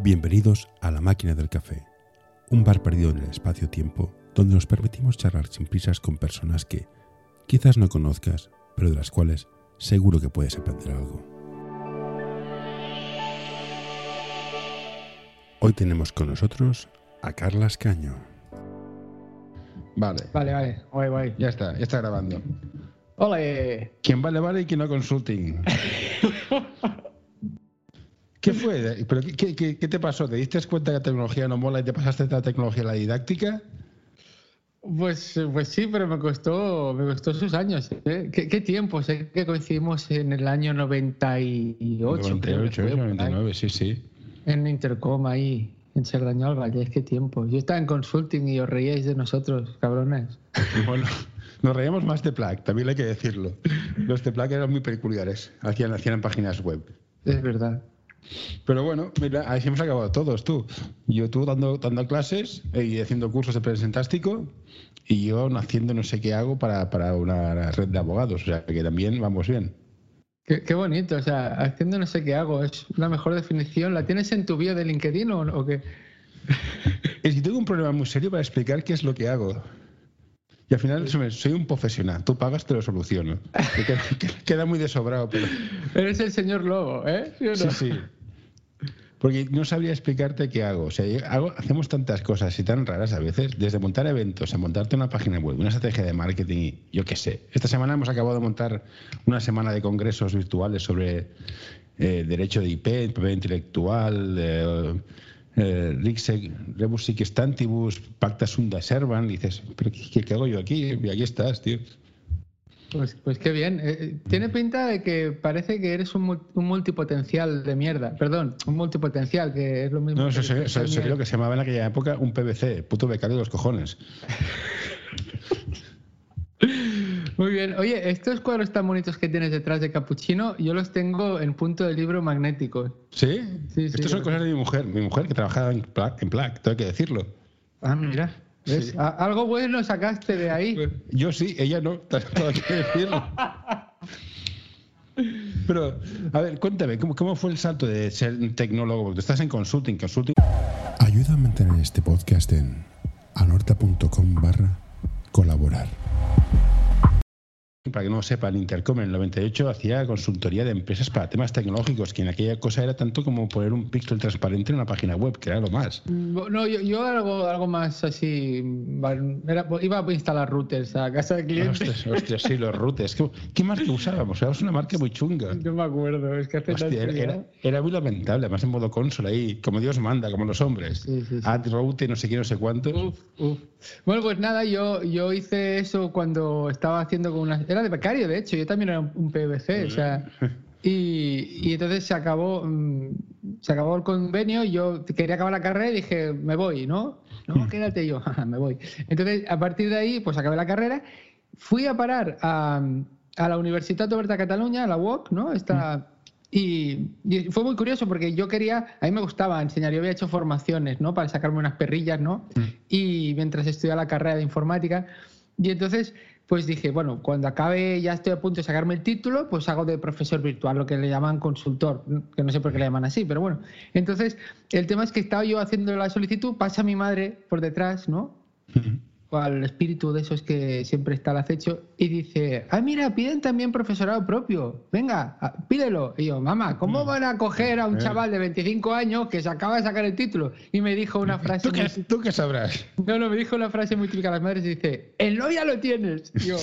Bienvenidos a La Máquina del Café, un bar perdido en el espacio-tiempo donde nos permitimos charlar sin prisas con personas que quizás no conozcas, pero de las cuales seguro que puedes aprender algo. Hoy tenemos con nosotros a Carla Escaño. Vale, Vale, vale, guay, guay. ya está, ya está grabando. ¡Ole! ¿Quién vale, vale y quién no consulting? ¿Qué fue? ¿Pero qué, qué- qué- qué te pasó? ¿Te diste cuenta que la tecnología no mola y te pasaste de la tecnología a la didáctica? Pues, pues sí, pero me costó, me costó sus años. ¿eh? ¿Qué, qué tiempo? Sé que coincidimos en el año 98, creo 98, que fue, por ahí, 99, sí, sí. en Intercom ahí, en Cerdañol, Valle. ¿Qué tiempo? Yo estaba en consulting y os reíais de nosotros, cabrones. Bueno, nos reíamos más de Plaque, también hay que decirlo. Los de Plaque eran muy peculiares, hacían, hacían en páginas web. Es verdad. Pero bueno, mira, ahí hemos acabado todos, tú. Yo tú dando, dando clases eh, y haciendo cursos de presentástico y yo haciendo no sé qué hago para, para una red de abogados. O sea, que también vamos bien. Qué, qué bonito, o sea, haciendo no sé qué hago, es la mejor definición. ¿La tienes en tu bio de LinkedIn o, o qué? Es que tengo un problema muy serio para explicar qué es lo que hago. Y al final soy- un profesional. Tú pagas, te lo soluciono. Que queda, que- queda muy desobrado, pero Eres el señor Lobo, ¿eh? ¿Sí no? sí, sí. Porque no sabría explicarte qué hago. O sea, hago- hacemos tantas cosas y tan raras a veces, desde montar eventos a montarte una página web, una estrategia de marketing y yo qué sé. Esta semana hemos acabado de montar una semana de congresos virtuales sobre eh, derecho de IP, propiedad intelectual, eh, eh, Rixec, Rebus sic stantibus, pacta sunda servan. Dices, ¿pero qué, qué hago yo aquí? Y aquí estás, tío. Pues, pues qué bien. Eh, eh, tiene pinta de que parece que eres un, un multipotencial de mierda. Perdón, un multipotencial, que es lo mismo. No, eso que eso sería mierda. lo que se llamaba en aquella época un PVC, puto becario de los cojones. Muy bien. Oye, estos cuadros tan bonitos que tienes detrás de Capuchino, yo los tengo en punto de libro magnético. ¿Sí? Sí, son cosas de mi mujer. Mi mujer que trabajaba en Plaque, en Plaque tengo que decirlo. Ah, mira. ¿ves? Algo bueno sacaste de ahí. Yo sí, ella no, tengo que decirlo. Pero, a ver, cuéntame, ¿cómo, cómo fue el salto de ser un tecnólogo? Porque tú estás en consulting, consulting. Ayuda a mantener este podcast en anorta.com barra colaborar. Para que no lo sepan, Intercom en el 98 hacía consultoría de empresas para temas tecnológicos, que en aquella cosa era tanto como poner un píxel transparente en una página web, que era lo más. Mm, No, yo, yo algo, algo más así. era- iba a instalar routers a casa de clientes. Hostias, hostias, sí, los routers. ¿Qué, qué marca usábamos? Usábamos una marca muy chunga. No me acuerdo, es que hace Hostia, tanto era, era- era muy lamentable, además en modo consola ahí, como Dios manda, como los hombres. Sí, sí, sí. Ad route, no sé qué, no sé cuántos. Uf, uf. Bueno, pues nada, yo, yo hice eso cuando estaba haciendo con una... Era de becario, de hecho, yo también era un, PVC, o sea... Y, y entonces se acabó, mm, se acabó el convenio y yo quería acabar la carrera y dije, me voy, ¿no? No, quédate Y yo, "Jaja, me voy. Entonces, a partir de ahí, pues acabé la carrera, fui a parar a, a la Universitat Oberta de Cataluña, a la UOC, ¿no? Esta, y, y fue muy curioso porque yo quería, a mí me gustaba enseñar, yo había hecho formaciones, ¿no? Para sacarme unas perrillas, ¿no? Y mientras estudiaba la carrera de informática. Y entonces, pues dije, bueno, cuando acabe, ya estoy a punto de sacarme el título, pues hago de profesor virtual, lo que le llaman consultor, que no sé por qué le llaman así, pero bueno. Entonces, el tema es que estaba yo haciendo la solicitud, pasa mi madre por detrás, ¿no? Al espíritu de esos que siempre está al acecho y dice, ah, mira, piden también profesorado propio, venga, pídelo. Y yo, mamá, ¿cómo van a coger a un Eh. chaval de 25 años que se acaba de sacar el título? Y me dijo una frase... ¿Tú qué, muy- tú qué sabrás? No, no, me dijo una frase muy típica de las madres y dice, el no ya lo tienes. Y yo,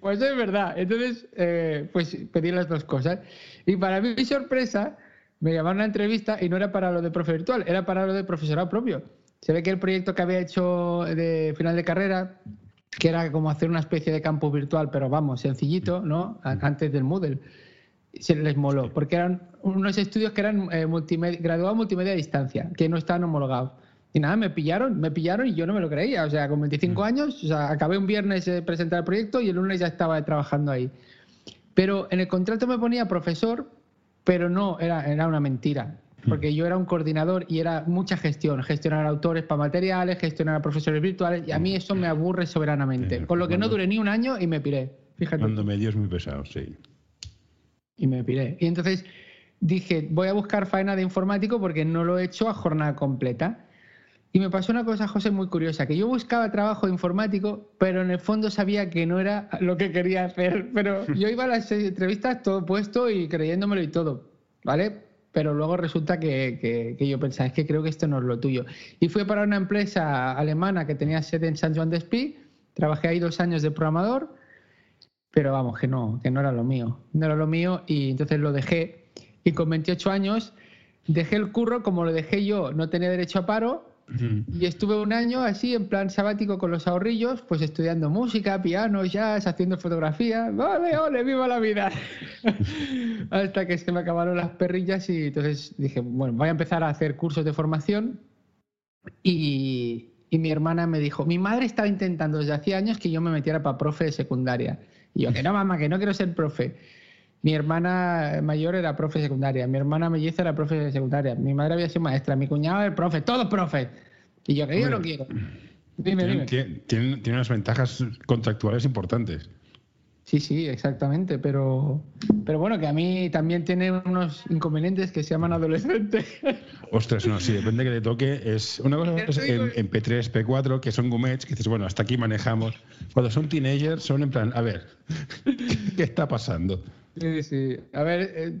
pues es verdad. Entonces, eh, pues pedí las dos cosas. Y para mi sorpresa, me llamaron a una entrevista y no era para lo de profe virtual, era para lo de profesorado propio. Se ve que el proyecto que había hecho de final de carrera, que era como hacer una especie de campus virtual, pero vamos, sencillito, ¿no? Antes del Moodle. Se les moló, porque eran unos estudios que eran eh, multimedia, graduados multimedia a distancia, que no estaban homologados. Y nada, me pillaron, me pillaron y yo no me lo creía. O sea, con 25 años, o sea, acabé un viernes de presentar el proyecto y el lunes ya estaba trabajando ahí. Pero en el contrato me ponía profesor, pero no, era, era una mentira. Porque yo era un coordinador y era mucha gestión, gestionar autores para materiales, gestionar a profesores virtuales, y a mí eso me aburre soberanamente. Con lo que no duré ni un año y me piré. Fíjate. Cuando medio es muy pesado, sí. Y me piré. Y entonces dije, voy a buscar faena de informático porque no lo he hecho a jornada completa. Y me pasó una cosa, José, muy curiosa, que yo buscaba trabajo informático, pero en el fondo sabía que no era lo que quería hacer. Pero yo iba a las entrevistas todo puesto y creyéndomelo y todo, ¿vale? Pero luego resulta que, yo pensaba, es que creo que esto no es lo tuyo. Y fui para una empresa alemana que tenía sede en San Juan de Espí, trabajé ahí dos años de programador, pero vamos, que no, que no era lo mío. No era lo mío y entonces lo dejé. Y con 28 años dejé el curro, como lo dejé yo, no tenía derecho a paro, y estuve un año así, en plan sabático con los ahorrillos, pues estudiando música, piano, jazz, haciendo fotografía. ¡Vale, ole, viva la vida! Hasta que se me acabaron las perrillas y entonces dije, bueno, voy a empezar a hacer cursos de formación. Y, y mi hermana me dijo, mi madre estaba intentando desde hacía años que yo me metiera para profe de secundaria. Y yo, que no, mamá, que no quiero ser profe. Mi hermana mayor era profe de secundaria, mi hermana melliza era profe de secundaria, mi madre había sido maestra, mi cuñado era profe, todos profes. Y yo que yo no quiero. Dime, dime. Tiene, tiene, unas ventajas contractuales importantes. Sí, sí, exactamente, pero, pero bueno, que a mí también tiene unos inconvenientes que se llaman adolescentes. Ostras, no, sí, depende que te toque. Es una cosa es en, en, P3, P4, que son gumets, que dices, bueno, hasta aquí manejamos. Cuando son teenagers, son en plan, a ver, ¿qué está pasando? Sí, sí. A ver, eh,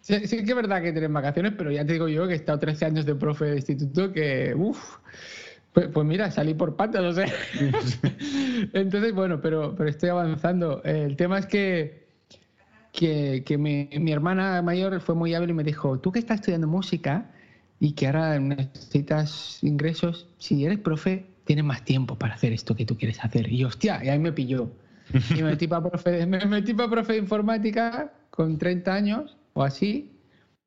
sí, que es verdad que tienen vacaciones, pero ya te digo yo que he estado 13 años de profe de instituto que, uff, pues, pues, mira, salí por patas, no sé. Entonces, bueno, pero, pero estoy avanzando. El tema es que, que, que mi, mi, hermana mayor fue muy hábil y me dijo, tú que estás estudiando música y que ahora necesitas ingresos, si eres profe, tienes más tiempo para hacer esto que tú quieres hacer. Y hostia, y ahí me pilló. Y me metí para profe, me metí para profe de informática con 30 años o así.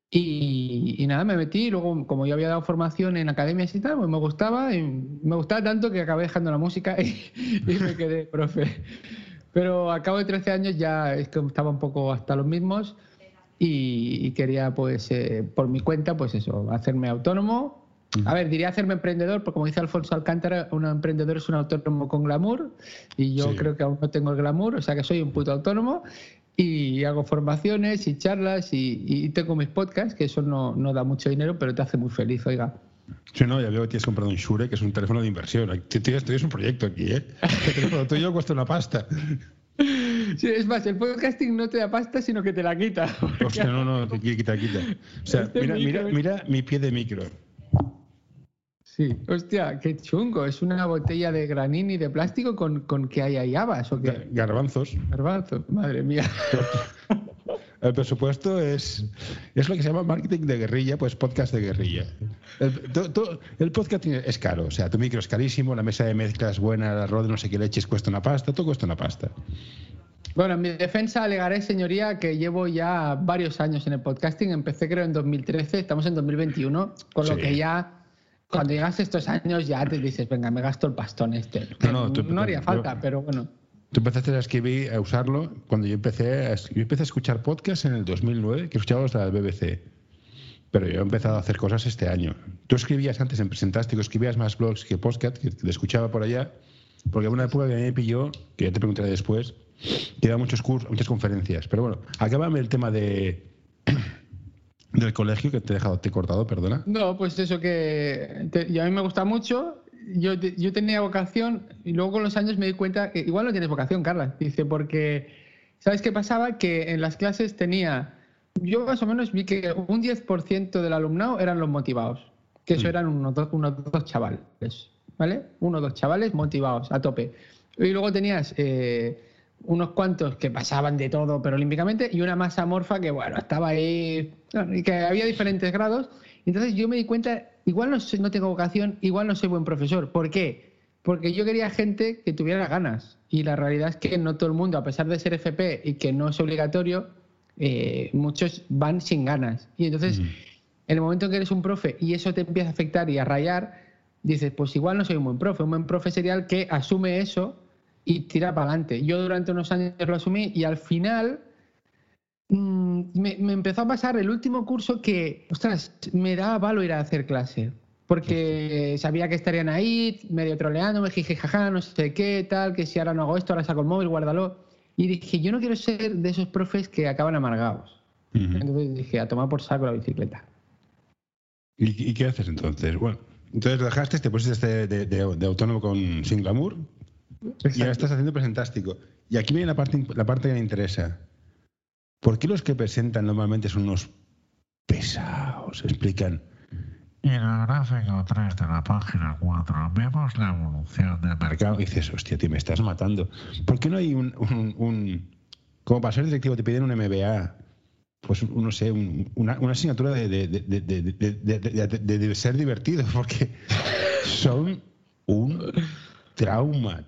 Y, nada, me metí y luego, como yo había dado formación en academias y tal, pues me gustaba y me gustaba tanto que acabé dejando la música y, me quedé profe. Pero a cabo de 13 años ya es que estaba un poco hasta los mismos y, quería, pues, eh, por mi cuenta, pues eso, hacerme autónomo a ver, diría hacerme emprendedor, porque como dice Alfonso Alcántara, un emprendedor es un autónomo con glamour, y yo creo que aún no tengo el glamour, o sea que soy un puto autónomo, y hago formaciones y charlas, y, tengo mis podcasts, que eso no, no, da mucho dinero, pero te hace muy feliz, oiga. Sí, no, ya veo que tienes comprado un Shure, que es un teléfono de inversión. Tienes, tienes un proyecto aquí, ¿eh? El teléfono tuyo cuesta una pasta. Sí, es más, el podcasting no te da pasta, sino que te la quita. Hostia, no, no, te quita, quita. O sea, este mira, mira, mira mi pie de micro. Sí, hostia, qué chungo. Es una botella de granini de plástico con, con que hay ahí habas o qué? Garbanzos. Garbanzos, madre mía. El presupuesto es, es lo que se llama marketing de guerrilla, pues podcast de guerrilla. El, podcast es caro, o sea, tu micro es carísimo, la mesa de mezclas buena, el arroz de no sé qué leches cuesta una pasta, todo cuesta una pasta. Bueno, en mi defensa alegaré, señoría, que llevo ya varios años en el podcasting. Empecé creo en 2013, estamos en 2021, con lo que ya cuando llegas a estos años ya te dices, venga, me gasto el pastón este. No, no, haría falta, pero bueno. Tú empezaste a escribir, a usarlo cuando yo empecé a, yo empecé a escuchar podcasts en el 2009, que escuchaba de la BBC. Pero yo he empezado a hacer cosas este año. Tú escribías antes en Presentástico, escribías más blogs que podcast, que te escuchaba por allá, porque una época que me pilló, que ya te preguntaré después, que iba muchos cursos, muchas conferencias. Pero bueno, acábame el tema de del colegio que te he dejado, te he cortado, perdona. No, pues eso que a mí me gusta mucho. Yo, yo tenía vocación y luego con los años me di cuenta que igual no tienes vocación, Carla. Dice, porque, ¿sabes qué pasaba? Que en las clases tenía, yo más o menos vi que un 10% del alumnado eran los motivados, que eso mm. eran unos dos, unos dos chavales, ¿vale? Uno o dos chavales motivados a tope. Y luego tenías... Eh, unos cuantos que pasaban de todo, pero olímpicamente, y una masa morfa que, bueno, estaba ahí, y que había diferentes grados. Entonces yo me di cuenta, igual no, no tengo vocación, igual no soy buen profesor. ¿Por qué? Porque yo quería gente que tuviera ganas. Y la realidad es que no todo el mundo, a pesar de ser FP y que no es obligatorio, eh, muchos van sin ganas. Y entonces, en el momento en que eres un profe y eso te empieza a afectar y a rayar, dices, pues igual no soy un buen profe. Un buen profe sería el que asume eso y tira para adelante. Yo durante unos años lo asumí y al final mm, me, empezó a pasar el último curso que, ostras, me daba valor ir a hacer clase. Porque sabía que estarían ahí, medio troleando, me dije, jaja, no sé qué, tal, que si ahora no hago esto, ahora saco el móvil, guárdalo. Y dije, yo no quiero ser de esos profes que acaban amargados. Entonces dije, a tomar por saco la bicicleta. ¿Y, qué haces entonces? Bueno, entonces dejaste, te pusiste de, de, autónomo con Sin Glamour y ahora estás haciendo presentástico. Y aquí viene la parte, la parte que me interesa. ¿Por qué los que presentan normalmente son unos pesados? Explican. En el gráfico 3 de la página 4 vemos la evolución del mercado. Y dices, hostia, tío, me estás matando. ¿Por qué no hay un, como para ser directivo te piden un MBA? Pues, no sé, una, una, asignatura de, de, de, ser divertido, porque son un trauma.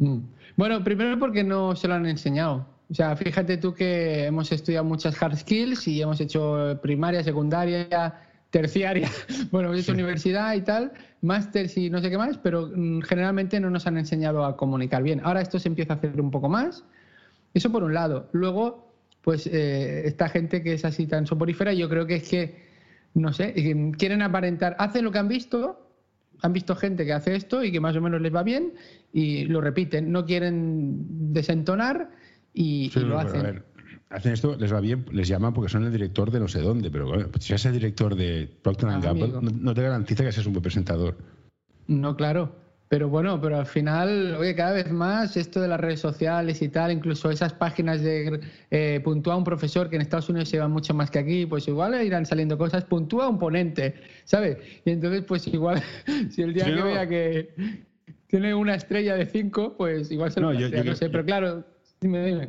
Mm. Bueno, primero porque no se lo han enseñado. O sea, fíjate tú que hemos estudiado muchas hard skills y hemos hecho primaria, secundaria, terciaria, bueno, hemos hecho universidad y tal, máster y no sé qué más, pero mm, generalmente no nos han enseñado a comunicar bien. Ahora esto se empieza a hacer un poco más. Eso por un lado. Luego, pues eh, esta gente que es así tan soporífera, yo creo que es que, no sé, quieren aparentar, hacen lo que han visto, han visto gente que hace esto y que más o menos les va bien y lo repiten, no quieren desentonar y, lo hacen. hacen esto, les va bien, les llaman porque son el director de no sé dónde, pero bueno, si eres el director de Procter Gamble, no, te garantiza que seas un buen presentador. No, claro. Pero bueno, pero al final, oye, cada vez más esto de las redes sociales y tal, incluso esas páginas de eh, puntúa un profesor que en Estados Unidos se llevan mucho más que aquí, pues igual irán saliendo cosas, puntúa un ponente, ¿sabes? Y entonces, pues igual, si el día que vea que tiene una estrella de cinco, pues igual se lo no, yo, no sé, pero claro, dime, dime.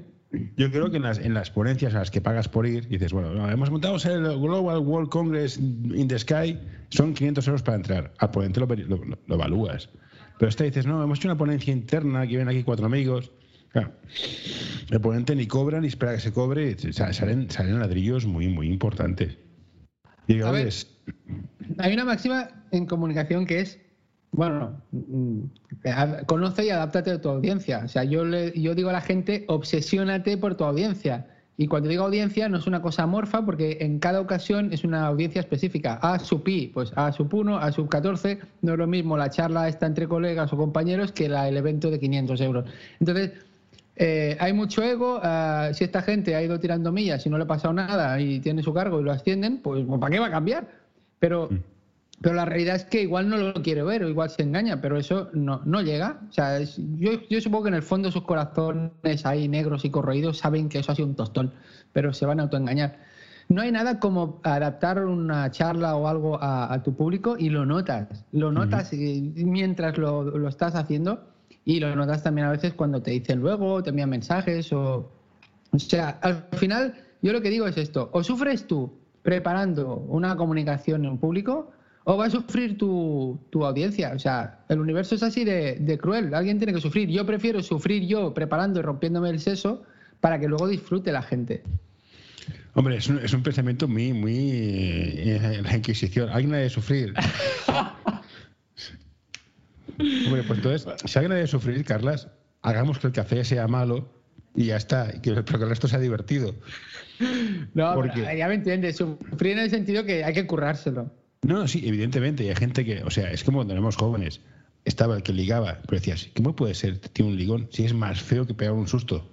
Yo creo que en las, en las ponencias a las que pagas por ir, dices, bueno, hemos montado el Global World Congress in the Sky, son 500 euros para entrar. Al ponente lo, lo evalúas. Pero esta dices, no, hemos hecho una ponencia interna, que vienen aquí cuatro amigos. Claro, el ponente ni cobra ni espera que se cobre, salen, salen ladrillos muy, muy importantes. Y hay una máxima en comunicación que es, bueno, mm, conoce y adáptate a tu audiencia. O sea, yo, le, yo digo a la gente, obsesiónate por tu audiencia. Y cuando digo audiencia no es una cosa amorfa porque en cada ocasión es una audiencia específica. A sub I, pues A sub 1, A sub 14, no es lo mismo la charla esta entre colegas o compañeros que la, el evento de 500 euros. Entonces, eh, hay mucho ego. Ah, si esta gente ha ido tirando millas y no le ha pasado nada y tiene su cargo y lo ascienden, pues, pues ¿para qué va a cambiar? Pero mm. Pero la realidad es que igual no lo quiere ver o igual se engaña, pero eso no, no llega. O sea, yo, yo, supongo que en el fondo sus corazones ahí negros y corroídos saben que eso ha sido un tostón, pero se van a autoengañar. No hay nada como adaptar una charla o algo a, tu público y lo notas. Lo notas mientras lo, lo, estás haciendo y lo notas también a veces cuando te dicen luego, te envían mensajes o... O sea, al final yo lo que digo es esto, o sufres tú preparando una comunicación en público o va a sufrir tu, audiencia. O sea, el universo es así de, cruel. Alguien tiene que sufrir. Yo prefiero sufrir yo preparando y rompiéndome el seso para que luego disfrute la gente. Hombre, es un, es un pensamiento muy, muy eh, la Inquisición. Alguien ha de sufrir. Hombre, pues entonces, si alguien ha de sufrir, Carlas, hagamos que el café sea malo y ya está, pero que el resto sea divertido. No, Porque... ya me entiendes. Sufrir en el sentido que hay que currárselo. No, sí, evidentemente. Y hay gente que, o sea, es como cuando éramos jóvenes. Estaba el que ligaba, pero decías, ¿cómo puede ser? Tiene un ligón si es más feo que pegar un susto.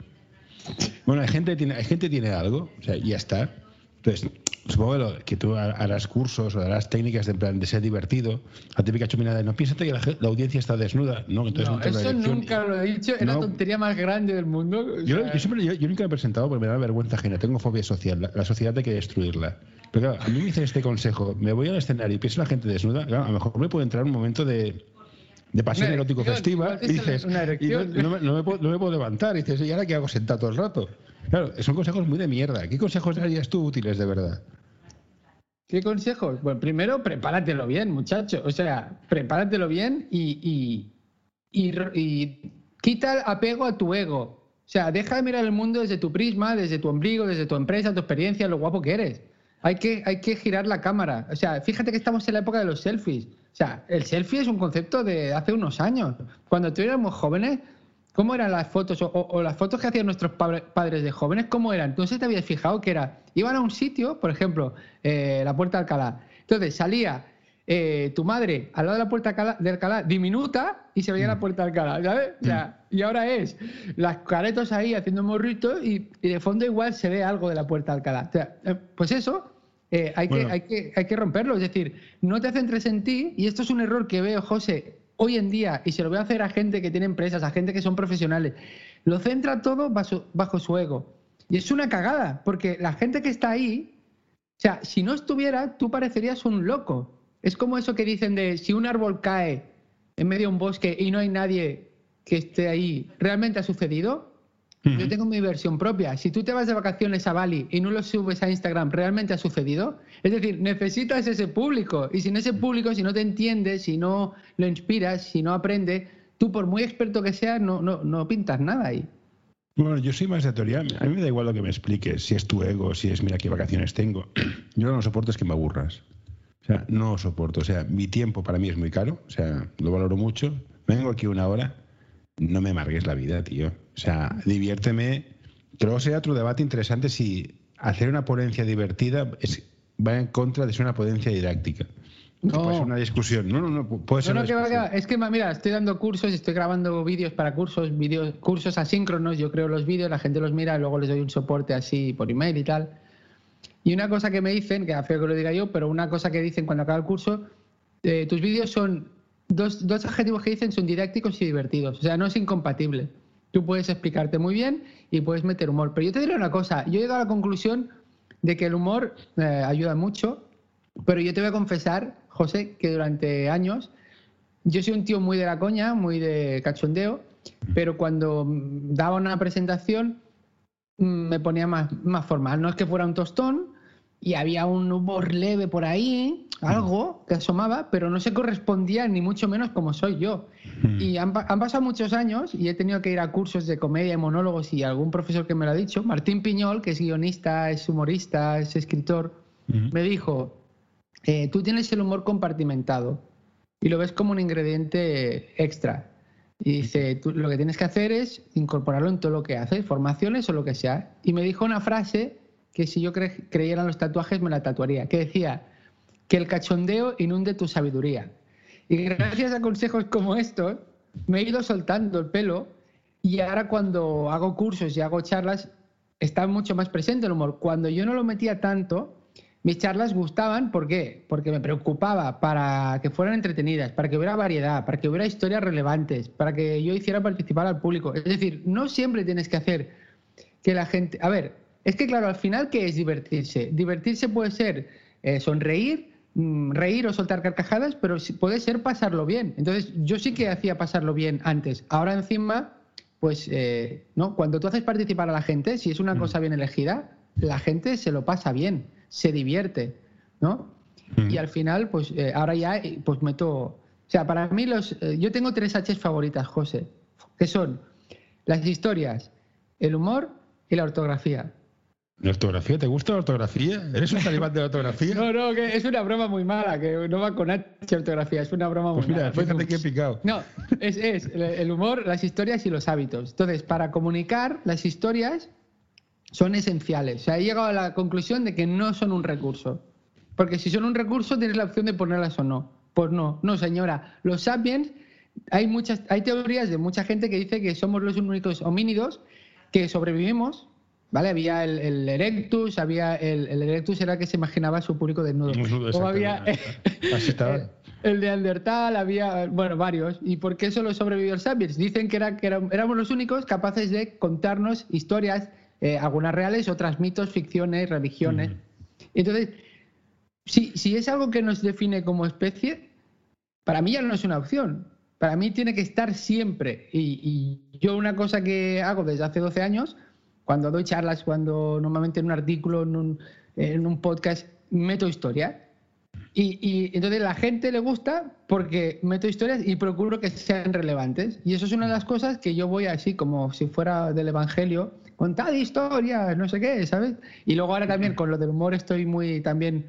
Bueno, hay gente tiene, hay gente tiene algo, o sea, ya está. Entonces, supongo que, tú harás cursos o harás técnicas de, plan de ser divertido. La típica chuminada de no piénsate que la, audiencia está desnuda. No, Entonces eso nunca lo he dicho. Es la tontería más grande del mundo. Yo, siempre, yo, nunca me he presentado porque me da vergüenza ajena. Tengo fobia social. La, sociedad hay que destruirla. Pero claro, a mí me dice este consejo. Me voy al escenario y pienso la gente desnuda. a lo mejor me puede entrar un momento de, de pasión erótico festiva y dices, no, me, puedo, levantar. Y dices, ¿y ahora qué hago sentado todo el rato? Claro, son consejos muy de mierda. ¿Qué consejos darías tú útiles de verdad? ¿Qué consejos? Bueno, primero prepáratelo bien, muchacho. O sea, prepáratelo bien y, y, quita el apego a tu ego. O sea, deja de mirar el mundo desde tu prisma, desde tu ombligo, desde tu empresa, tu experiencia, lo guapo que eres. Hay que, hay que girar la cámara. O sea, fíjate que estamos en la época de los selfies. O sea, el selfie es un concepto de hace unos años. Cuando tú éramos jóvenes, ¿Cómo eran las fotos o, las fotos que hacían nuestros padres de jóvenes? ¿Cómo eran? Entonces te habías fijado que era, iban a un sitio, por ejemplo, eh, la Puerta de Alcalá. Entonces salía eh, tu madre al lado de la puerta Alcalá- de Alcalá diminuta y se veía la puerta de Alcalá, ¿sabes? O sea, y ahora es las caretos ahí haciendo morritos y, y de fondo igual se ve algo de la puerta de Alcalá. O sea, eh, pues eso hay, Bueno. que, hay, que, hay que romperlo. Es decir, no te centres en ti y esto es un error que veo, José, hoy en día y se lo voy a hacer a gente que tiene empresas, a gente que son profesionales. Lo centra todo bajo, bajo su ego. Y es una cagada, porque la gente que está ahí o sea, si no estuviera, tú parecerías un loco. Es como eso que dicen de si un árbol cae en medio de un bosque y no hay nadie que esté ahí, ¿realmente ha sucedido? Yo tengo mi versión propia. Si tú te vas de vacaciones a Bali y no lo subes a Instagram, ¿realmente ha sucedido? Es decir, necesitas ese público. Y sin ese público, si no te entiendes, si no lo inspiras, si no aprende, tú por muy experto que seas, no, no, no pintas nada ahí. Bueno, yo soy más de teoría. A mí me da igual lo que me expliques, si es tu ego, si es mira qué vacaciones tengo. Yo no soporto es que me aburras. O sea, no soporto. O sea, mi tiempo para mí es muy caro. O sea, lo valoro mucho. Vengo aquí una hora. No me amargues la vida, tío. O sea, diviérteme. Creo que sería otro debate interesante si hacer una ponencia divertida es- va en contra de ser una ponencia didáctica. No. Puede ser una discusión. No, no, no. Puede ser No, no, una que va, que discusión. va. Es que, mira, estoy dando cursos, estoy grabando vídeos para cursos, vídeos, cursos asíncronos, yo creo los vídeos, la gente los mira, luego les doy un soporte así por email y tal. Y una cosa que me dicen, que a feo que lo diga yo, pero una cosa que dicen cuando acaba el curso, eh, tus vídeos son, dos, dos adjetivos que dicen son didácticos y divertidos, o sea, no es incompatible. Tú puedes explicarte muy bien y puedes meter humor. Pero yo te diré una cosa, yo he llegado a la conclusión de que el humor eh, ayuda mucho, pero yo te voy a confesar, José, que durante años yo soy un tío muy de la coña, muy de cachondeo, pero cuando daba una presentación mm, me ponía más, más formal. No es que fuera un tostón y había un humor leve por ahí, algo que asomaba, pero no se correspondía ni mucho menos como soy yo. Y han, han pasado muchos años y he tenido que ir a cursos de comedia y monólogos y algún profesor que me lo ha dicho, Martín Piñol, que es guionista, es humorista, es escritor, me dijo, eh, tú tienes el humor compartimentado y lo ves como un ingrediente extra. Y dice, tú lo que tienes que hacer es incorporarlo en todo lo que haces, formaciones o lo que sea. Y me dijo una frase que si yo cre- creyera en los tatuajes me la tatuaría, que decía, que el cachondeo inunde tu sabiduría. Y gracias a consejos como estos, me he ido soltando el pelo y ahora cuando hago cursos y hago charlas, está mucho más presente el humor. Cuando yo no lo metía tanto, mis charlas gustaban, ¿por qué? Porque me preocupaba para que fueran entretenidas, para que hubiera variedad, para que hubiera historias relevantes, para que yo hiciera participar al público. Es decir, no siempre tienes que hacer que la gente... A ver, es que claro, al final, ¿qué es divertirse? Divertirse puede ser eh, sonreír, mm, reír o soltar carcajadas, pero puede ser pasarlo bien. Entonces, yo sí que hacía pasarlo bien antes. Ahora encima, pues, eh, ¿no? Cuando tú haces participar a la gente, si es una cosa bien elegida, la gente se lo pasa bien, se divierte, ¿no? Y al final, pues, eh, ahora ya, eh, pues meto... O sea, para mí los... eh, yo tengo tres Hs favoritas, José, que son las historias, el humor y la ortografía. ¿La ortografía? ¿Te gusta la ortografía? ¿Eres un talibán de la ortografía? No, no, que es una broma muy mala, que no va con H ortografía, es una broma Pues muy mira, mala. fíjate que he picado. No, es, es el- el humor, las historias y los hábitos. Entonces, para comunicar, las historias son esenciales. O sea, he llegado a la conclusión de que no son un recurso. Porque si son un recurso, tienes la opción de ponerlas o no. Pues no, no, señora. Los sapiens, hay muchas, hay teorías de mucha gente que dice que somos los únicos homínidos que sobrevivimos. ¿Vale? Había el, el Erectus, había el, el Erectus era el que se imaginaba a su público desnudo. Desnudo, había. Así el, el Neandertal, había, bueno, varios. ¿Y por qué solo sobrevivió el Sapiens? Dicen que, era, que era- éramos los únicos capaces de contarnos historias, eh, algunas reales, otras mitos, ficciones, religiones. Entonces, si, si es algo que nos define como especie, para mí ya no es una opción. Para mí tiene que estar siempre. Y, y yo una cosa que hago desde hace 12 años, cuando doy charlas, cuando normalmente en un artículo, en un, en un podcast, meto historia. Y, y entonces la gente le gusta porque meto historias y procuro que sean relevantes. Y eso es una de las cosas que yo voy así, como si fuera del Evangelio, contad historias, no sé qué, ¿sabes? Y luego ahora también con lo del humor estoy muy también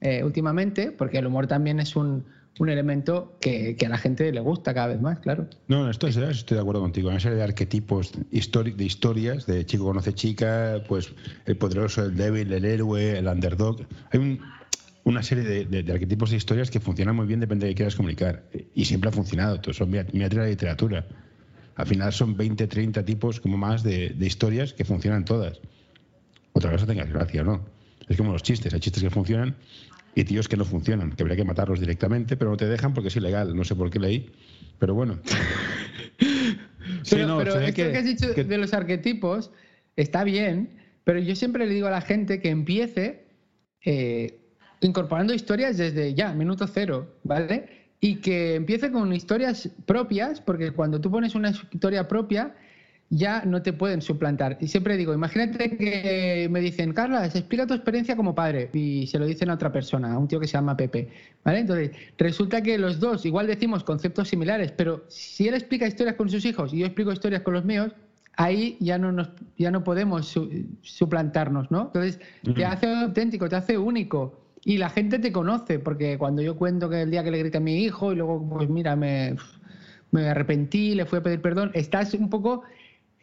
eh, últimamente, porque el humor también es un, un elemento que, a la gente le gusta cada vez más, claro. No, no, estoy, estoy de acuerdo contigo. Una serie de arquetipos de historias, de chico conoce chica, pues el poderoso, el débil, el héroe, el underdog. Hay un, una serie de, arquetipos de historias que funcionan muy bien, depende de qué quieras comunicar. Y siempre ha funcionado, todo son miniatura de la literatura. Al final son 20, 30 tipos como más de, historias que funcionan todas. Otra cosa tengas gracia, ¿no? Es como los chistes, hay chistes que funcionan y tíos que no funcionan, que habría que matarlos directamente, pero no te dejan porque es ilegal, no sé por qué leí, pero bueno. Sí, Pero, no, pero esto que, has dicho que- de los arquetipos está bien, pero yo siempre le digo a la gente que empiece eh, incorporando historias desde ya, minuto cero, ¿vale? Y que empiece con historias propias, porque cuando tú pones una historia propia, ya no te pueden suplantar. Y siempre digo, imagínate que me dicen, Carla, se explica tu experiencia como padre, y se lo dicen a otra persona, a un tío que se llama Pepe, ¿vale? Entonces, resulta que los dos igual decimos conceptos similares, pero si él explica historias con sus hijos y yo explico historias con los míos, ahí ya no nos ya no podemos su- suplantarnos, ¿no? Entonces, te hace auténtico, te hace único. Y la gente te conoce, porque cuando yo cuento que el día que le grité a mi hijo y luego, pues mira, me, me arrepentí, le fui a pedir perdón, estás un poco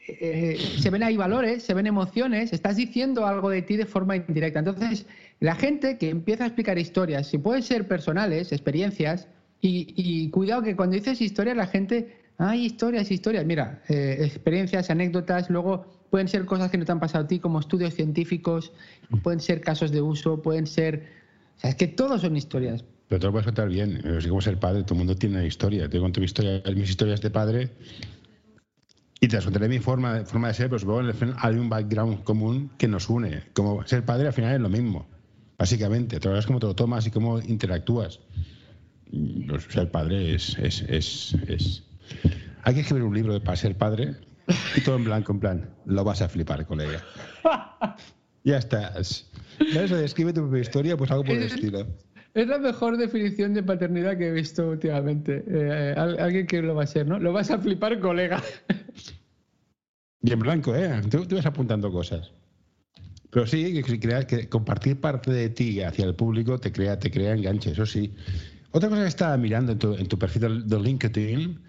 eh, se ven ahí valores, se ven emociones, estás diciendo algo de ti de forma indirecta. Entonces, la gente que empieza a explicar historias, si pueden ser personales, experiencias, y, y cuidado que cuando dices historias, la gente, hay historias, historias, mira, eh, experiencias, anécdotas, luego pueden ser cosas que no te han pasado a ti, como estudios científicos, pueden ser casos de uso, pueden ser... O sea, es que todos son historias. Pero te lo puedes contar bien. Es como ser padre, todo el mundo tiene una historia. Te cuento mi historia, mis historias de padre y te las contaré mi forma, forma de ser, pero supongo que en el final hay un background común que nos une. Como ser padre al final es lo mismo, básicamente. Te es cómo te lo tomas y cómo interactúas. Y, pues, ser padre es, es, es, es- Hay que escribir un libro para ser padre y todo en blanco, en plan, lo vas a flipar, colega. ya estás. Eso de escribe tu propia historia, pues algo por el estilo. Es la mejor definición de paternidad que he visto últimamente. Eh, eh, al- alguien que lo va a ser, ¿no? Lo vas a flipar, colega. Y en blanco, ¿eh? Tú, tú vas apuntando cosas. Pero sí, que, que que compartir parte de ti hacia el público te crea, te crea enganche, eso sí. Otra cosa que estaba mirando en tu, en tu perfil de, de LinkedIn,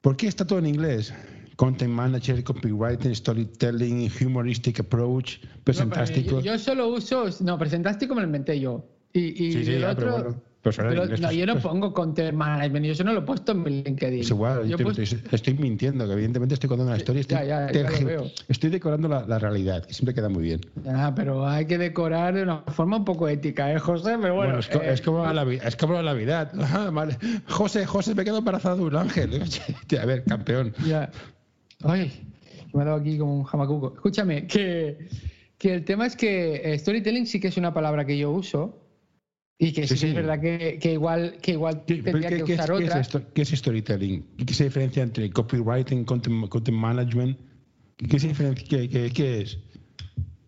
¿por qué está todo en inglés? Content Manager, Copywriting, Storytelling, Humoristic Approach, Presentástico. No, yo, yo solo uso. No, presentástico me lo inventé yo. Y, y Sí, sí, el ya, otro. bueno, pero pero inglés, no, pues- yo no pues- pongo content management, yo eso no lo he puesto en mi LinkedIn. Es igual, Yo estoy, he puesto- estoy- estoy mintiendo, que evidentemente estoy contando una historia. Estoy, ya, ya, ya lo tergi- veo. estoy decorando la, la realidad, que siempre queda muy bien. Pero hay que decorar de una forma un poco ética, ¿eh, José? Pero bueno, Bueno, es, co- eh, es como la, es como la Navidad. Ah, vale. José, José, me quedo embarazado de un ángel. A ver, campeón. Ya. Ay, me ha dado aquí como un jamacuco. Escúchame, que, que el tema es que eh, storytelling sí que es una palabra que yo uso y que Sí, sí, es verdad que, que igual, que igual ¿Qué, tendría que es, usar qué es otra. esto- qué es storytelling? ¿Y ¿Qué se diferencia entre copywriting, content, content management? ¿Qué, se diferencia, qué, qué- es?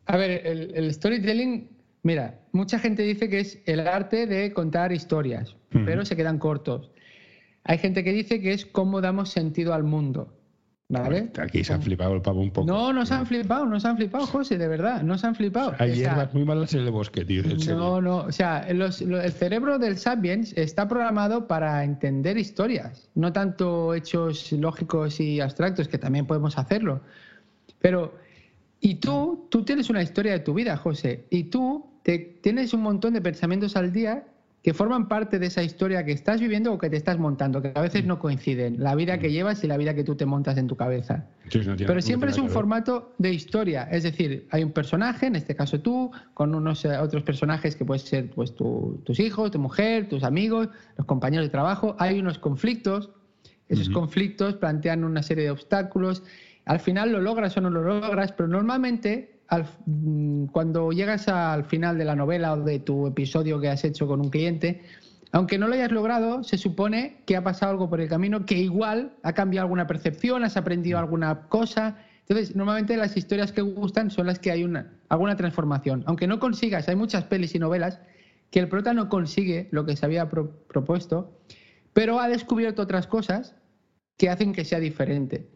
A ver, el, el storytelling, mira, mucha gente dice que es el arte de contar historias, pero se quedan cortos. Hay gente que dice que es cómo damos sentido al mundo. ¿Vale? Aquí se ha flipado el pavo un poco. No, nos han flipado, nos han flipado, José, de verdad, nos han flipado. Hay O sea, hierbas muy malas en el bosque, tío. No, no, o sea, los- el cerebro del Sapiens está programado para entender historias, no tanto hechos lógicos y abstractos, que también podemos hacerlo. Pero, y tú, tú tienes una historia de tu vida, José, y tú te, tienes un montón de pensamientos al día que forman parte de esa historia que estás viviendo o que te estás montando, que a veces no coinciden, la vida que llevas y la vida que tú te montas en tu cabeza. Sí, no tiene- Pero no siempre es un formato de historia, es decir, hay un personaje, en este caso tú, con unos eh, otros personajes que pueden ser pues, tu- tus hijos, tu mujer, tus amigos, los compañeros de trabajo, hay unos conflictos, esos conflictos plantean una serie de obstáculos, al final lo logras o no lo logras, pero normalmente al- mm, cuando llegas al final de la novela o de tu episodio que has hecho con un cliente, aunque no lo hayas logrado, se supone que ha pasado algo por el camino que igual ha cambiado alguna percepción, has aprendido alguna cosa. Entonces, normalmente las historias que gustan son las que hay una, alguna transformación. Aunque no consigas, hay muchas pelis y novelas que el prota no consigue lo que se había pro- propuesto, pero ha descubierto otras cosas que hacen que sea diferente.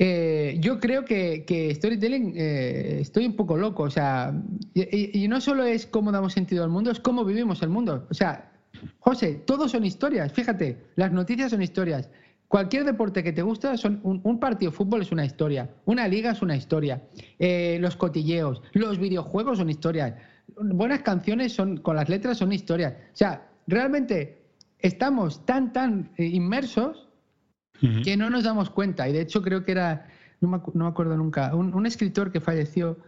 Eh, yo creo que, storytelling eh, estoy un poco loco, o sea, y, no solo es cómo damos sentido al mundo, es cómo vivimos el mundo. O sea, José, todos son historias, fíjate, las noticias son historias. Cualquier deporte que te gusta, son un, partido de fútbol es una historia, una liga es una historia, eh, los cotilleos, los videojuegos son historias. buenas canciones son con las letras son historias. O sea, realmente estamos tan, tan eh, que no nos damos cuenta. Y de hecho creo que era, no me, acu- no me acuerdo nunca, un, un escritor que falleció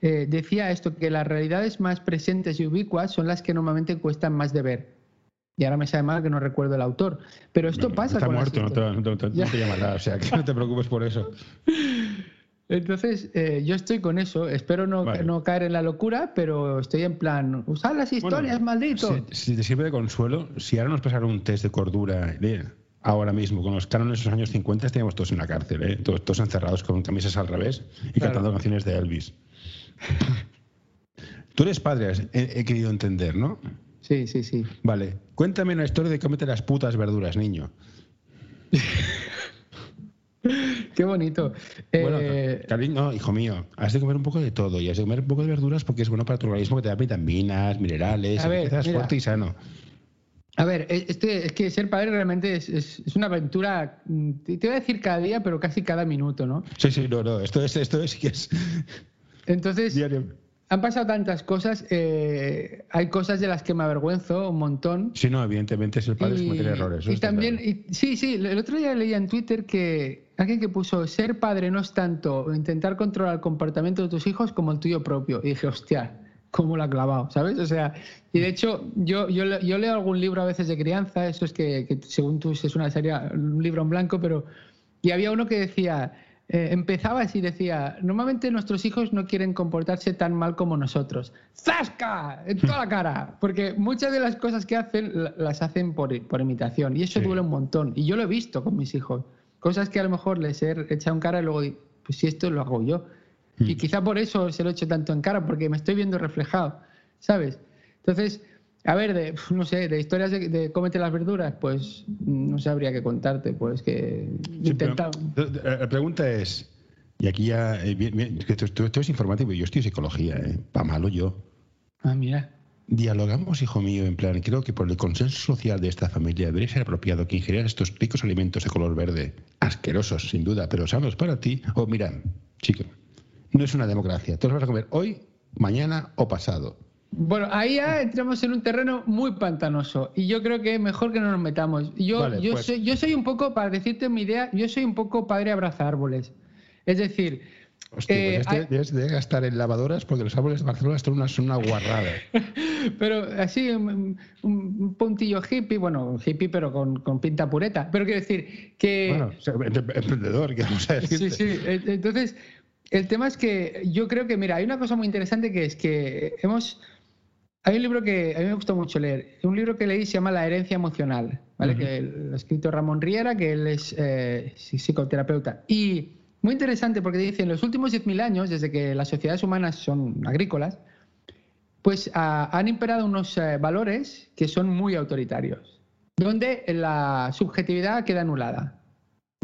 eh, decía esto, que las realidades más presentes y ubicuas son las que normalmente cuestan más de ver. Y ahora me sabe mal que no recuerdo el autor. Pero esto No, pasa Está con muerto, no te, no te- no te llamará, o sea, que no te preocupes por eso. Entonces, eh, yo estoy con eso. Espero no, Vale. no caer en la locura, pero estoy en plan, usad las historias, Bueno, maldito. Si, si te sirve de consuelo, si ahora nos pasaron un test de cordura ahora mismo, con los cánones de los años 50, estaríamos todos en la cárcel, ¿eh? todos, todos encerrados con camisas al revés y Claro. cantando canciones de Elvis. Tú eres padre, he, he querido entender, ¿no? Sí, sí, sí. Vale, cuéntame una historia de cómete las putas verduras, niño. Qué bonito. Bueno, Eh, cariño, no, hijo mío, has de comer un poco de todo y has de comer un poco de verduras porque es bueno para tu organismo que te da vitaminas, minerales, A ver, mira. fuerte y sano. A ver, e- este, es que ser padre realmente es, es- es una aventura, mm, te voy a decir cada día, pero casi cada minuto, ¿no? Sí, sí, no, no, esto es, esto es, que es Entonces, diario. han pasado tantas cosas, eh, hay cosas de las que me avergüenzo un montón. Sí, no, evidentemente es el padre es cometer errores. y también, y- sí, sí, el otro día leía en Twitter que alguien que puso, ser padre no es tanto intentar controlar el comportamiento de tus hijos como el tuyo propio. Y dije, hostia, cómo lo ha clavado, ¿sabes? O sea, y de hecho, yo, yo, yo leo algún libro a veces de crianza, eso es que, que según tú es una serie, un libro en blanco, pero... Y había uno que decía, eh, empezaba así, decía, normalmente nuestros hijos no quieren comportarse tan mal como nosotros. ¡Zasca! En toda la cara. Porque muchas de las cosas que hacen la- las hacen por, por imitación. Y eso Sí. duele un montón. Y yo lo he visto con mis hijos. Cosas que a lo mejor les he echado en cara y luego, pues si esto lo hago yo. Y quizá por eso se lo he hecho tanto en cara, porque me estoy viendo reflejado, ¿sabes? Entonces, a ver, de, no sé, de historias de, de cómete las verduras, pues no sabría qué contarte, pues que Sí, pero, intenta... eh, la pregunta es, y aquí ya, eh, bien- bien, tú eres informativo y yo estoy en psicología, ¿eh? pa' malo yo. Ah, mira. Dialogamos, hijo mío, en plan, creo que por el consenso social de esta familia debería ser apropiado que ingieras estos ricos alimentos de color verde, asquerosos, sin duda, pero sanos para ti. O mira, chico, no es una democracia. Tú los vas a comer hoy, mañana o pasado. Bueno, ahí ya entramos en un terreno muy pantanoso y yo creo que mejor que no nos metamos. Yo, Vale, yo, pues- soy, yo soy un poco, para decirte mi idea, yo soy un poco padre abraza árboles. Es decir, Hostia, Eh, pues este hay- debes de gastar en lavadoras porque los árboles de Barcelona son una, son una guarrada. pero así un, un- un puntillo hippie, bueno, hippie pero con, con pinta pureta. Pero quiero decir que... Bueno, emprendedor, que vamos a decirte. Sí, sí. Entonces, el tema es que yo creo que, mira, hay una cosa muy interesante que es que hemos. Hay un libro que a mí me gustó mucho leer. Un libro que leí se llama La herencia emocional, ¿vale? Que lo ha escrito Ramón Riera, que él es eh, psi- psicoterapeuta. Y muy interesante porque dice: en los últimos 10.000 años, desde que las sociedades humanas son agrícolas, pues ah, han imperado unos eh, valores que son muy autoritarios, donde la subjetividad queda anulada.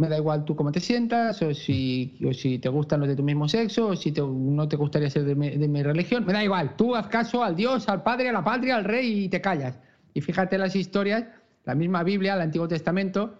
Me da igual tú cómo te sientas, o si, o si te gustan los de tu mismo sexo, o si te- no te gustaría ser de mi, de mi religión. Me da igual, tú haz caso al Dios, al Padre, a la patria, al Rey y te callas. Y fíjate las historias, la misma Biblia, el Antiguo Testamento,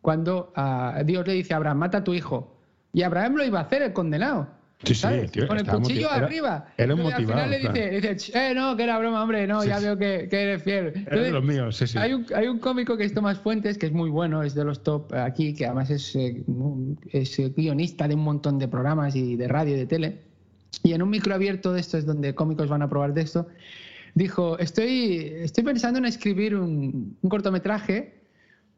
cuando ah, Dios le dice a Abraham, mata a tu hijo. Y Abraham lo iba a hacer, el condenado. Sí, sí, ¿sabes? tío, Con el cuchillo motiv- era- arriba. era un Entonces, motivado, Al final le dice, le dice, "Ch, eh, no, que era broma, hombre, no, Sí, ya sí. veo que, que eres fiel. Era de Entonces, los míos, sí, sí. hay un, hay un cómico que es Tomás Fuentes, que es muy bueno, es de los top aquí, que además es, eh, es eh, guionista de un montón de programas y de radio y de tele. Y en un micro abierto de estos, donde cómicos van a probar de esto, dijo, estoy, estoy pensando en escribir un, un cortometraje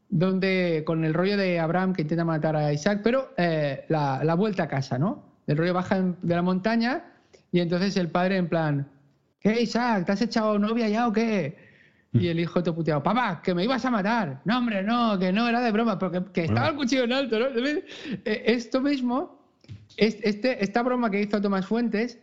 donde con el rollo de Abraham que intenta matar a Isaac, pero eh, la, la vuelta a casa, ¿no? El rollo baja de la montaña y entonces el padre en plan, ¿qué Isaac? ¿Te has echado novia ya o qué? Y el hijo te puteado, papá, que me ibas a matar. No, hombre, no, que no, era de broma, pero que, estaba el cuchillo en alto, ¿no? Eh, Esto mismo, es- este, esta broma que hizo Tomás Fuentes,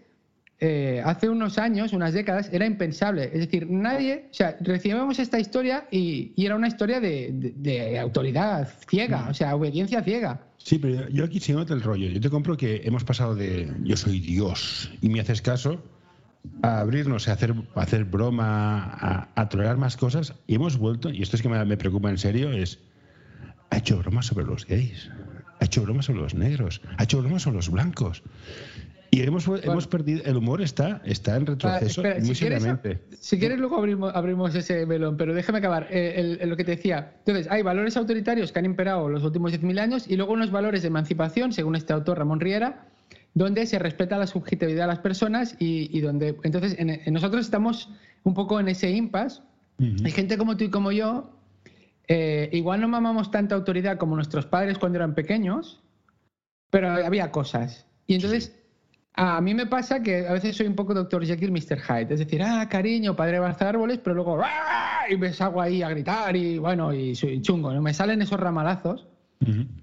eh, hace unos años, unas décadas, era impensable. Es decir, nadie, o sea, recibíamos esta historia y, y era una historia de, de- de autoridad ciega, o sea, obediencia ciega. Sí, pero yo aquí sí noto el rollo. Yo te compro que hemos pasado de yo soy Dios y me haces caso a abrirnos, a hacer, a hacer broma, a, a tolerar más cosas y hemos vuelto, y esto es que me, me preocupa en serio, es ha hecho bromas sobre los gays, ha hecho bromas sobre los negros, ha hecho bromas sobre los blancos. Y hemos, hemos perdido, el humor está, está en retroceso Ah, espera, muy si, quieres, seriamente. si quieres, luego abrimos, abrimos ese melón, pero déjame acabar. Eh, el- el- lo que te decía. Entonces, hay valores autoritarios que han imperado los últimos 10.000 años y luego unos valores de emancipación, según este autor Ramón Riera, donde se respeta la subjetividad de las personas y, y donde. Entonces, en- en nosotros estamos un poco en ese impasse. Hay gente como tú y como yo. eh, igual no mamamos tanta autoridad como nuestros padres cuando eran pequeños, pero había cosas. Y entonces, a mí me pasa que a veces soy un poco Dr. Jekyll, Mr. Hyde. Es decir, ah, cariño, padre de árboles, pero luego ¡ah! y me salgo ahí a gritar y bueno, y soy chungo. ¿no? Me salen esos ramalazos.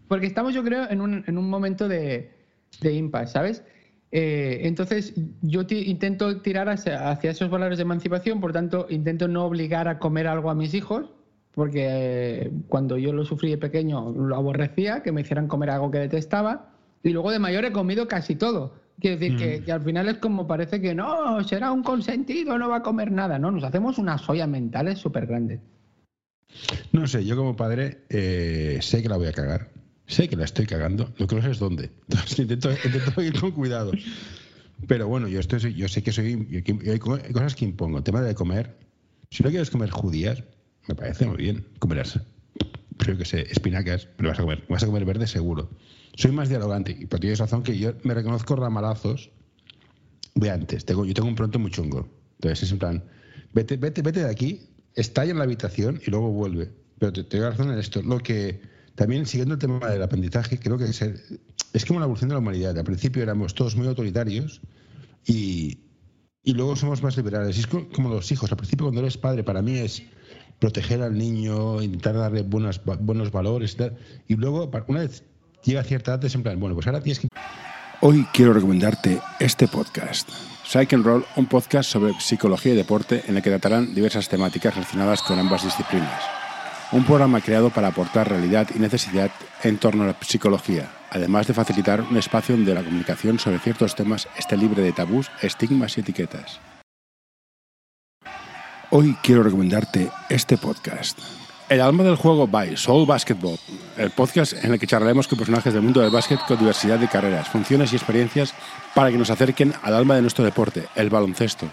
Porque estamos, yo creo, en un, en un momento de, de impasse, ¿sabes? Eh, entonces, yo intento tirar hacia, hacia esos valores de emancipación, por tanto, intento no obligar a comer algo a mis hijos, porque eh, cuando yo lo sufrí de pequeño lo aborrecía, que me hicieran comer algo que detestaba, y luego de mayor he comido casi todo. Quiero decir que, que al final es como parece que no, será un consentido, no va a comer nada. No, nos hacemos unas ollas mentales súper grandes. No sé, yo como padre eh, sé que la voy a cagar. Sé que la estoy cagando. Lo que no sé es dónde. Entonces intento, intento ir con cuidado. Pero bueno, yo, estoy, yo sé que soy. yo que- hay co- hay cosas que impongo. El tema de comer. Si no quieres comer judías, me parece muy bien. Comerás, creo que sé, espinacas, pero vas a comer. Vas a comer verde seguro. Soy más dialogante. Y pero tienes razón que yo me reconozco ramalazos de antes. Tengo, yo tengo un pronto muy chungo. Entonces es en plan, vete, vete, vete de aquí, estalla en la habitación y luego vuelve. Pero te, te doy razón en esto. Lo que también, siguiendo el tema del aprendizaje, creo que es, es como la evolución de la humanidad. Al principio éramos todos muy autoritarios y, y luego somos más liberales. Es co- como los hijos. Al principio, cuando eres padre, para mí es proteger al niño, intentar darle buenas, buenos valores y luego, una vez llega a cierta edad, es en plan, bueno, pues ahora tienes que Hoy quiero recomendarte este podcast. Psych and Roll, un podcast sobre psicología y deporte en el que tratarán diversas temáticas relacionadas con ambas disciplinas. Un programa creado para aportar realidad y necesidad en torno a la psicología, además de facilitar un espacio donde la comunicación sobre ciertos temas esté libre de tabús, estigmas y etiquetas. Hoy quiero recomendarte este podcast. El alma del juego by Soul Basketball, el podcast en el que charlaremos con personajes del mundo del básquet con diversidad de carreras, funciones y experiencias para que nos acerquen al alma de nuestro deporte, el baloncesto.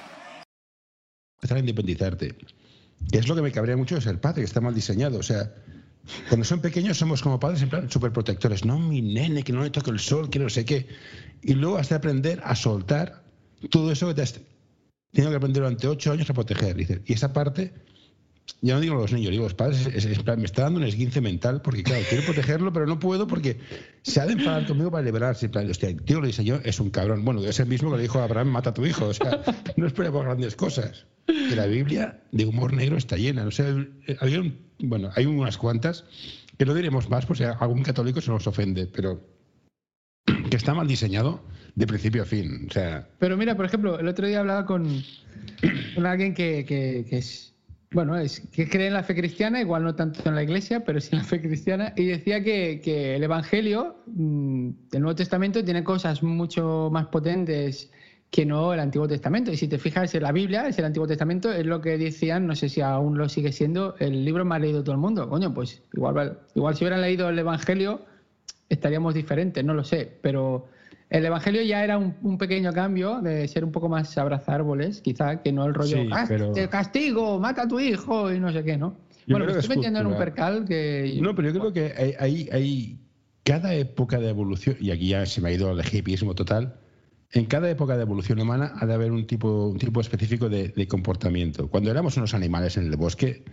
empezar a independizarte. Es lo que me cabrea mucho de ser padre, que está mal diseñado. O sea, cuando son pequeños somos como padres en plan súper protectores. No, mi nene, que no le toque el sol, que no sé qué. Y luego has de aprender a soltar todo eso que te has tenido que aprender durante ocho años a proteger. Y esa parte, ya no digo los niños, digo los padres, es- es- me está dando un esguince mental porque, claro, quiero protegerlo, pero no puedo porque se ha de enfadar conmigo para liberarse. Plan, hostia, el tío lo diseñó, es un cabrón. Bueno, es el mismo que le dijo a Abraham, mata a tu hijo. O sea, no esperemos grandes cosas. Que la Biblia de humor negro está llena. O sea, había un- bueno, hay unas cuantas que no diremos más, pues si algún católico se nos ofende, pero que está mal diseñado de principio a fin. O sea, Pero mira, por ejemplo, el otro día hablaba con, con alguien que, que- que es, bueno, es que cree en la fe cristiana, igual no tanto en la iglesia, pero sí en la fe cristiana, y decía que, el Evangelio mm, del Nuevo Testamento tiene cosas mucho más potentes que no el Antiguo Testamento. Y si te fijas en la Biblia, es el Antiguo Testamento, es lo que decían, no sé si aún lo sigue siendo, el libro más leído de todo el mundo. Coño, pues igual, igual si hubieran leído el Evangelio estaríamos diferentes, no lo sé, pero el Evangelio ya era un, un pequeño cambio de ser un poco más abrazar árboles, quizá, que no el rollo, Sí, "Ah, pero- castigo, mata a tu hijo y no sé qué, ¿no? Yo bueno, me que estoy es metiendo en un cultural. percal que... No, pero yo creo que hay, hay, cada época de evolución, y aquí ya se me ha ido el hippismo total, en cada época de evolución humana ha de haber un tipo, un tipo específico de, de comportamiento. Cuando éramos unos animales en el bosque,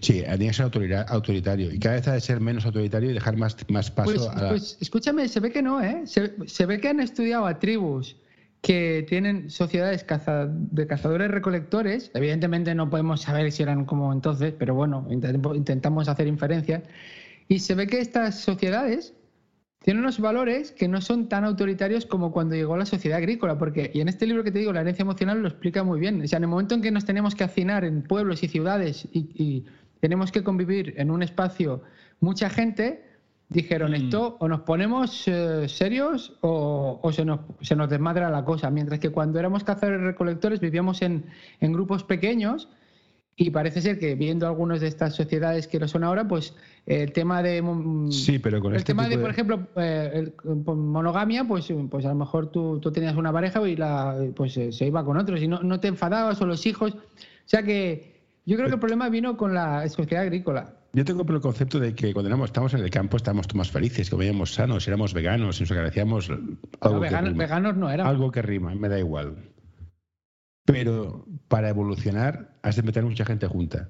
sí, tenía que ser autorita- autoritario, y cada vez ha de ser menos autoritario y dejar más, más paso Pues, a la... pues, escúchame, se ve que no, ¿eh? Se, se ve que han estudiado a tribus que tienen sociedades caza- de cazadores-recolectores. Evidentemente no podemos saber si eran como entonces, pero bueno, intent- intentamos hacer inferencias. Y se ve que estas sociedades tienen unos valores que no son tan autoritarios como cuando llegó la sociedad agrícola, porque, y en este libro que te digo, La herencia emocional lo explica muy bien. O sea, en el momento en que nos tenemos que hacinar en pueblos y ciudades y, y tenemos que convivir en un espacio mucha gente, dijeron esto o nos ponemos eh, serios o, o se, nos, se nos desmadra la cosa. Mientras que cuando éramos cazadores recolectores vivíamos en, en grupos pequeños Y parece ser que viendo algunas de estas sociedades que lo son ahora, pues el tema de mm, Sí, pero con el este tema de, tipo por ejemplo, eh, el- monogamia, pues, pues a lo mejor tú, tú tenías una pareja y la, pues eh, se iba con otros y no, no te enfadabas o los hijos. O sea que yo creo que el problema vino con la sociedad agrícola. Yo tengo el concepto de que cuando éramos, estábamos en el campo estábamos más felices, comíamos sanos, éramos veganos, y nos agradecíamos algo, No, que veganos, rima. veganos no eran. Algo que rima, me da igual. Pero para evolucionar has de meter mucha gente junta.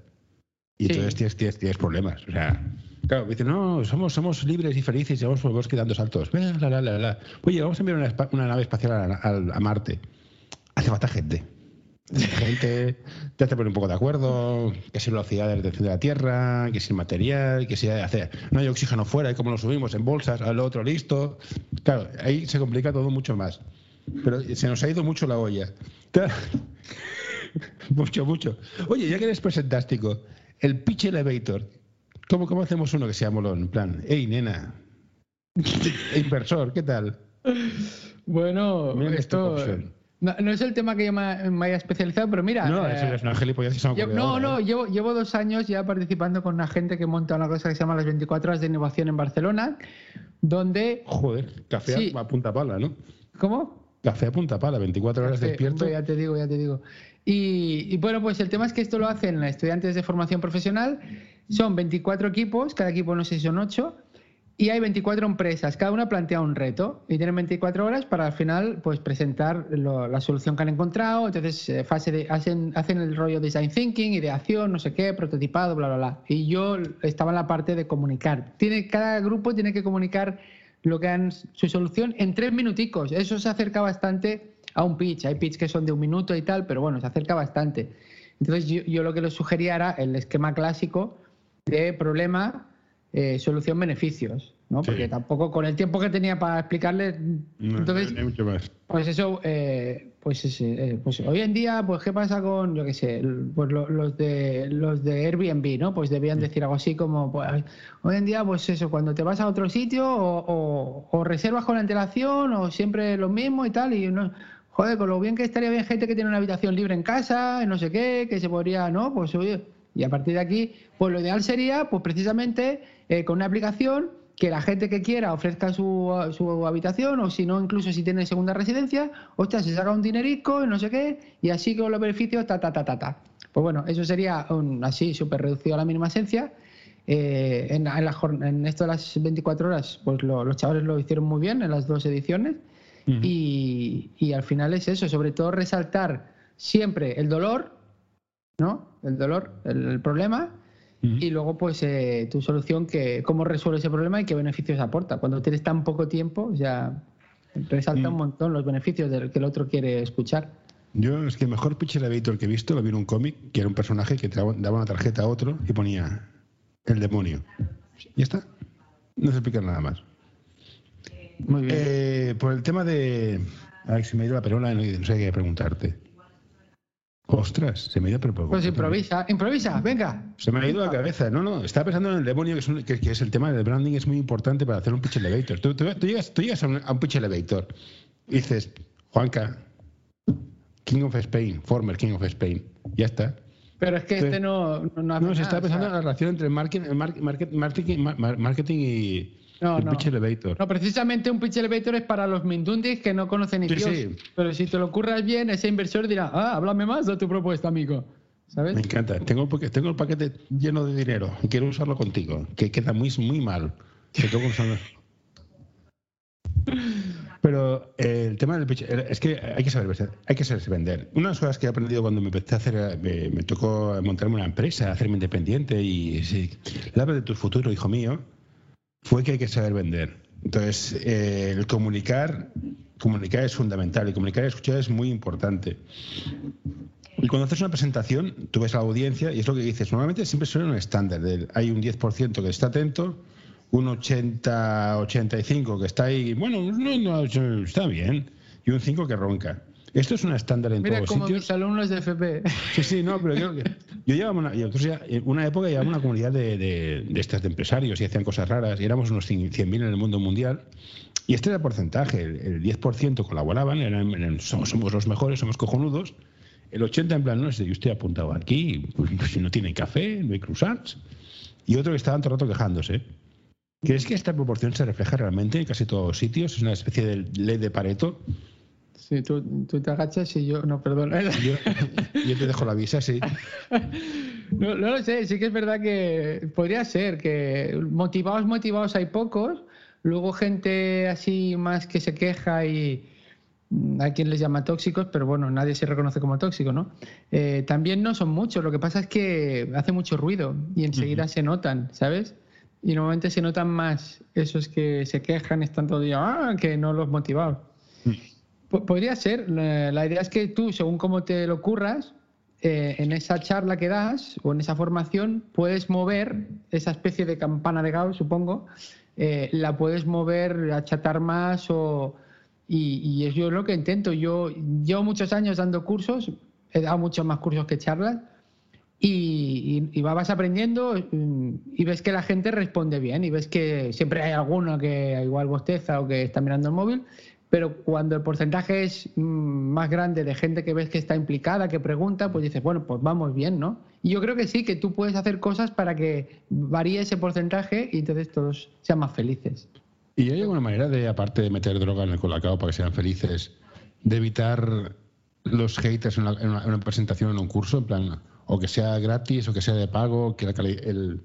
Y Sí. entonces tienes, tienes, tienes problemas. O sea, claro, dicen, no, somos, somos libres y felices y vamos por el bosque dando saltos. La, la, la. Oye, vamos a enviar una, una nave espacial a, a- a Marte. Hace falta gente. Gente, te hace poner un poco de acuerdo, que si velocidad de retención de la Tierra, que si el material, que si hace, no hay oxígeno fuera, y cómo lo subimos en bolsas, al otro listo. Claro, ahí se complica todo mucho más. Pero se nos ha ido mucho la olla. Mucho, mucho. Oye, ya que eres presentástico, el pitch elevator, ¿cómo, ¿cómo hacemos uno que sea molón? En plan, hey, nena, inversor, ¿qué tal? Bueno, Mira esto esta. No, no es el tema que yo me, me haya especializado, pero mira. No, eh, eso es una ocurrido No, no, ¿eh? llevo, llevo dos años ya participando con una gente que monta una cosa que se llama las 24 horas de innovación en Barcelona, donde... Joder, café Sí. a, punta pala, ¿no? ¿Cómo? Café a punta pala, 24 horas despierto. hombre, ya te digo, ya te digo. Y, y bueno, pues el tema es que esto lo hacen estudiantes de formación profesional. Son 24 equipos, cada equipo no sé si son 8, y hay 24 empresas. Cada una plantea un reto y tienen 24 horas para al final pues presentar la solución que han encontrado. Entonces, eh, fase de, hacen, hacen el rollo design thinking, ideación, no sé qué, prototipado, bla, bla, bla. Y yo estaba en la parte de comunicar. Tiene, cada grupo tiene que comunicar lo que han su solución en tres minuticos. Eso se acerca bastante a un pitch. Hay pitch que son de un minuto y tal, pero bueno, se acerca bastante. Entonces yo, yo lo que les sugería era el esquema clásico de problema, eh, solución, beneficios, ¿no? Sí. Porque tampoco con el tiempo que tenía para explicarles, No, entonces no hay mucho más. pues eso, eh, pues, ese, eh, pues hoy en día, pues qué pasa con, yo qué sé, pues lo- los de los de Airbnb, ¿no? Pues debían decir algo así como, pues hoy en día, pues eso, cuando te vas a otro sitio o, o- o reservas con antelación o siempre lo mismo y tal y no, joder, con lo bien que estaría bien gente que tiene una habitación libre en casa, no sé qué, que se podría, ¿no? Pues oye, y a partir de aquí, pues lo ideal sería, pues precisamente eh, con una aplicación que la gente que quiera ofrezca su, su habitación o si no, incluso si tiene segunda residencia, ostras, se saca un dinerico y no sé qué, y así con los beneficios, ta, ta, ta, ta, ta. Pues bueno, eso sería un- así, súper reducido a la mínima esencia. Eh, en, en la jorn- en esto de las 24 horas, pues lo- los chavales lo hicieron muy bien en las dos ediciones. y, y al final es eso, sobre todo resaltar siempre el dolor, ¿no? El dolor, el, el problema, y luego pues eh, tu solución, que cómo resuelve ese problema y qué beneficios aporta. Cuando tienes tan poco tiempo, ya resalta un montón los beneficios del que el otro quiere escuchar. Yo es que el mejor pitch elevator que he visto lo vi en un cómic, que era un personaje que daba daba una tarjeta a otro y ponía el demonio. Ya está. No se explica nada más. Muy bien. Eh, por el tema de... Ay, se me ha ido la perola y no sé qué preguntarte. Ostras, se me ha ido pero pues improvisa, improvisa, venga. Se me ha ido la cabeza. No, no, estaba pensando en el demonio, que es, un- que- que es el tema del branding, es muy importante para hacer un pitch elevator. Tú, tú- tú llegas, tú llegas a, un, a un pitch elevator y dices, Juanca, King of Spain, former King of Spain. Ya está. Pero es que este no, no, no hace No, se nada, está o pensando sea, en la relación entre el market- el mar- market- marketing, mar- marketing y No, no. pitch elevator. No, precisamente un pitch elevator es para los mindundis que no conocen ni Sí, Dios. sí. Pero si te lo ocurras bien, ese inversor dirá, ah, háblame más de tu propuesta, amigo. ¿Sabes? Me encanta. Tengo, tengo el paquete lleno de dinero y quiero usarlo contigo, que queda muy, muy mal. Pero eh, el tema del pitch, eh, es que hay que saber vender- hay que saberse vender. Una de las cosas que he aprendido cuando me empecé a hacer, eh, me, me tocó montarme una empresa, hacerme independiente y sí, la de tu futuro, hijo mío, fue que hay que saber vender. Entonces, eh, el comunicar, comunicar es fundamental y comunicar y escuchar es muy importante. Y cuando haces una presentación, tú ves a la audiencia y es lo que dices. Normalmente siempre suena un estándar. hay un 10% que está atento, un 80-85 que está ahí, bueno, no, no, está bien, y un 5 que ronca. Esto es un estándar en Mira todos como sitios. mis alumnos de FP. Sí, sí, no, pero yo, yo llevaba una, yo, en una época llevaba una comunidad de, de, de estas de empresarios y hacían cosas raras y éramos unos 100.000 en el mundo mundial. Y este era el porcentaje, el, el 10% colaboraban, eran, eran- somos, somos los mejores, somos cojonudos. El 80 en plan, no sé, yo estoy apuntado aquí, pues, pues, si no tiene café, no hay croissants. Y otro que estaban todo el rato quejándose. ¿Crees que esta proporción se refleja realmente en casi todos los sitios? Es una especie de ley de Pareto. Sí, tú, tú te agachas y yo. No, perdón. Yo, yo te dejo la visa, sí. No, no lo sé, sí que es verdad que podría ser que motivados, motivados hay pocos. Luego gente así más que se queja y mm, hay quien les llama tóxicos, pero bueno, nadie se reconoce como tóxico, ¿no? Eh, también no son muchos, lo que pasa es que hace mucho ruido y enseguida se notan, ¿sabes? Y normalmente se notan más esos que se quejan, están todo el día, ah, que no los motivados. Po- Podría ser. La idea es que tú, según cómo te lo curras, eh, en esa charla que das o en esa formación, puedes mover esa especie de campana de Gauss, supongo, eh, la puedes mover, achatar más o... Y, y es yo lo que intento. Yo llevo muchos años dando cursos, he dado muchos más cursos que charlas, y, y- y vas aprendiendo mm, y ves que la gente responde bien y ves que siempre hay alguno que igual bosteza o que está mirando el móvil, pero cuando el porcentaje es mm, más grande de gente que ves que está implicada, que pregunta, pues dices, bueno, pues vamos bien, ¿no? Y yo creo que sí, que tú puedes hacer cosas para que varíe ese porcentaje y entonces todos sean más felices. ¿Y hay alguna manera de, aparte de meter droga en el colacao para que sean felices, de evitar los haters en, una, en una presentación en un curso? En plan, o que sea gratis o que sea de pago, que la el,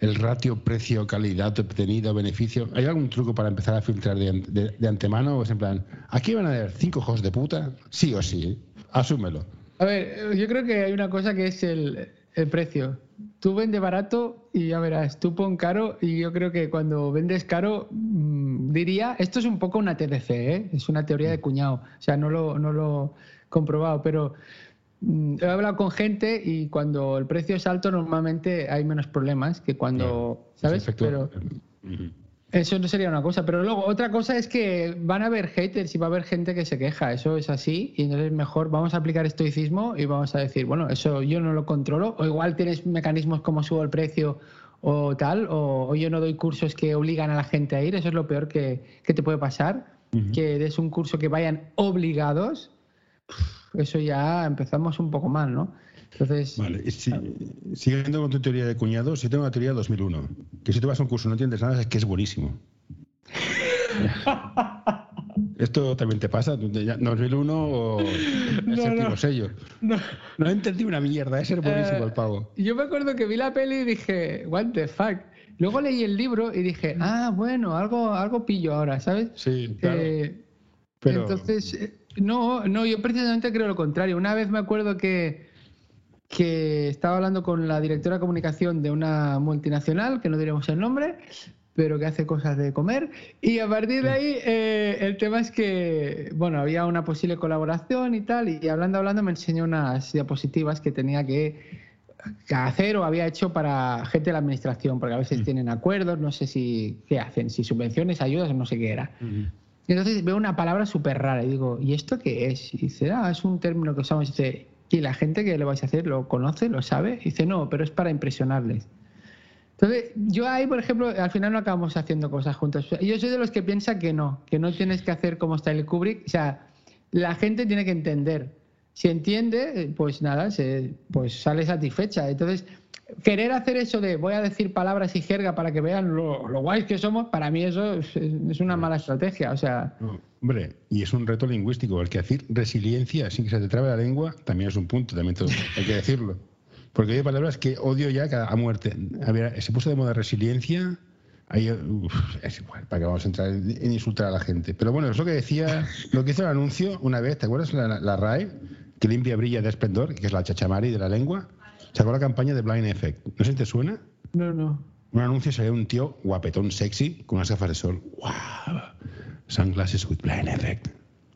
el ratio precio-calidad obtenido, beneficio. ¿Hay algún truco para empezar a filtrar de, an- de- de antemano? ¿O es en plan, aquí van a haber cinco hijos de puta? Sí o sí, asúmelo. A ver, yo creo que hay una cosa que es el, el precio. Tú vendes barato y ya verás, tú pon caro y yo creo que cuando vendes caro, mm, diría, esto es un poco una TDC, ¿eh? es una teoría de cuñado, o sea, no lo, no lo he comprobado, pero he hablado con gente y cuando el precio es alto normalmente hay menos problemas que cuando, ¿sabes? Pero, Ujú. eso no sería una cosa, pero luego otra cosa es que van a haber haters y va a haber gente que se queja, eso es así, y entonces mejor vamos a aplicar estoicismo y vamos a decir, bueno, eso yo no lo controlo, o igual tienes mecanismos como subo el precio o tal, o, o yo no doy cursos que obligan a la gente a ir, eso es lo peor que, que te puede pasar, que des un curso que vayan obligados, eso ya empezamos un poco mal, ¿no? Entonces, Vale, y si- siguiendo con tu teoría de cuñados, yo tengo una teoría de 2001, que si tú vas a un curso y no entiendes nada, es que es buenísimo. ¿Esto también te pasa? ¿Tú te- ya- ¿2001 o el No, séptimo no. sello? no. No entendí una mierda, es ser buenísimo Eh, el pavo. Yo me acuerdo que vi la peli y dije, what the fuck. Luego leí el libro y dije, ah, bueno, algo, algo pillo ahora, ¿sabes? Sí, claro. Eh, pero- Entonces, eh, no, no, yo precisamente creo lo contrario. Una vez me acuerdo que, que estaba hablando con la directora de comunicación de una multinacional, que no diremos el nombre, pero que hace cosas de comer. Y a partir de ahí, eh, el tema es que, bueno, había una posible colaboración y tal, y hablando, hablando, me enseñó unas diapositivas que tenía que hacer o había hecho para gente de la administración, porque a veces tienen acuerdos, no sé si qué hacen, si subvenciones, ayudas no sé qué era. Y entonces veo una palabra súper rara y digo, ¿y esto qué es? Y dice, ah, es un término que usamos. Y dice, ¿y la gente que le vais a hacer lo conoce, lo sabe? Y dice, no, pero es para impresionarles. Entonces, yo ahí, por ejemplo, al final no acabamos haciendo cosas juntos. Yo soy de los que piensa que no, que no tienes que hacer como Stanley Kubrick. O sea, la gente tiene que entender. Si entiende, pues nada, se, pues sale satisfecha. Entonces, querer hacer eso de voy a decir palabras y jerga para que vean lo, lo guays que somos, para mí eso es, es una mala estrategia. O sea, No, hombre, y es un reto lingüístico, el que decir resiliencia sin que se te trabe la lengua también es un punto, también te- hay que decirlo. Porque hay palabras que odio ya a muerte. A ver, se puso de moda resiliencia, ahí, uf, es igual, para que vamos a entrar en, en insultar a la gente. Pero bueno, es lo que decía, lo que hizo el anuncio una vez, ¿te acuerdas? La, la RAE, que limpia, brilla de esplendor, que es la chachamari de la lengua, sacó la campaña de Blind Effect. ¿No sé si te suena? no, no. Un anuncio salía un tío guapetón, sexy, con unas gafas de sol. ¡Wow! Sunglasses with blind effect.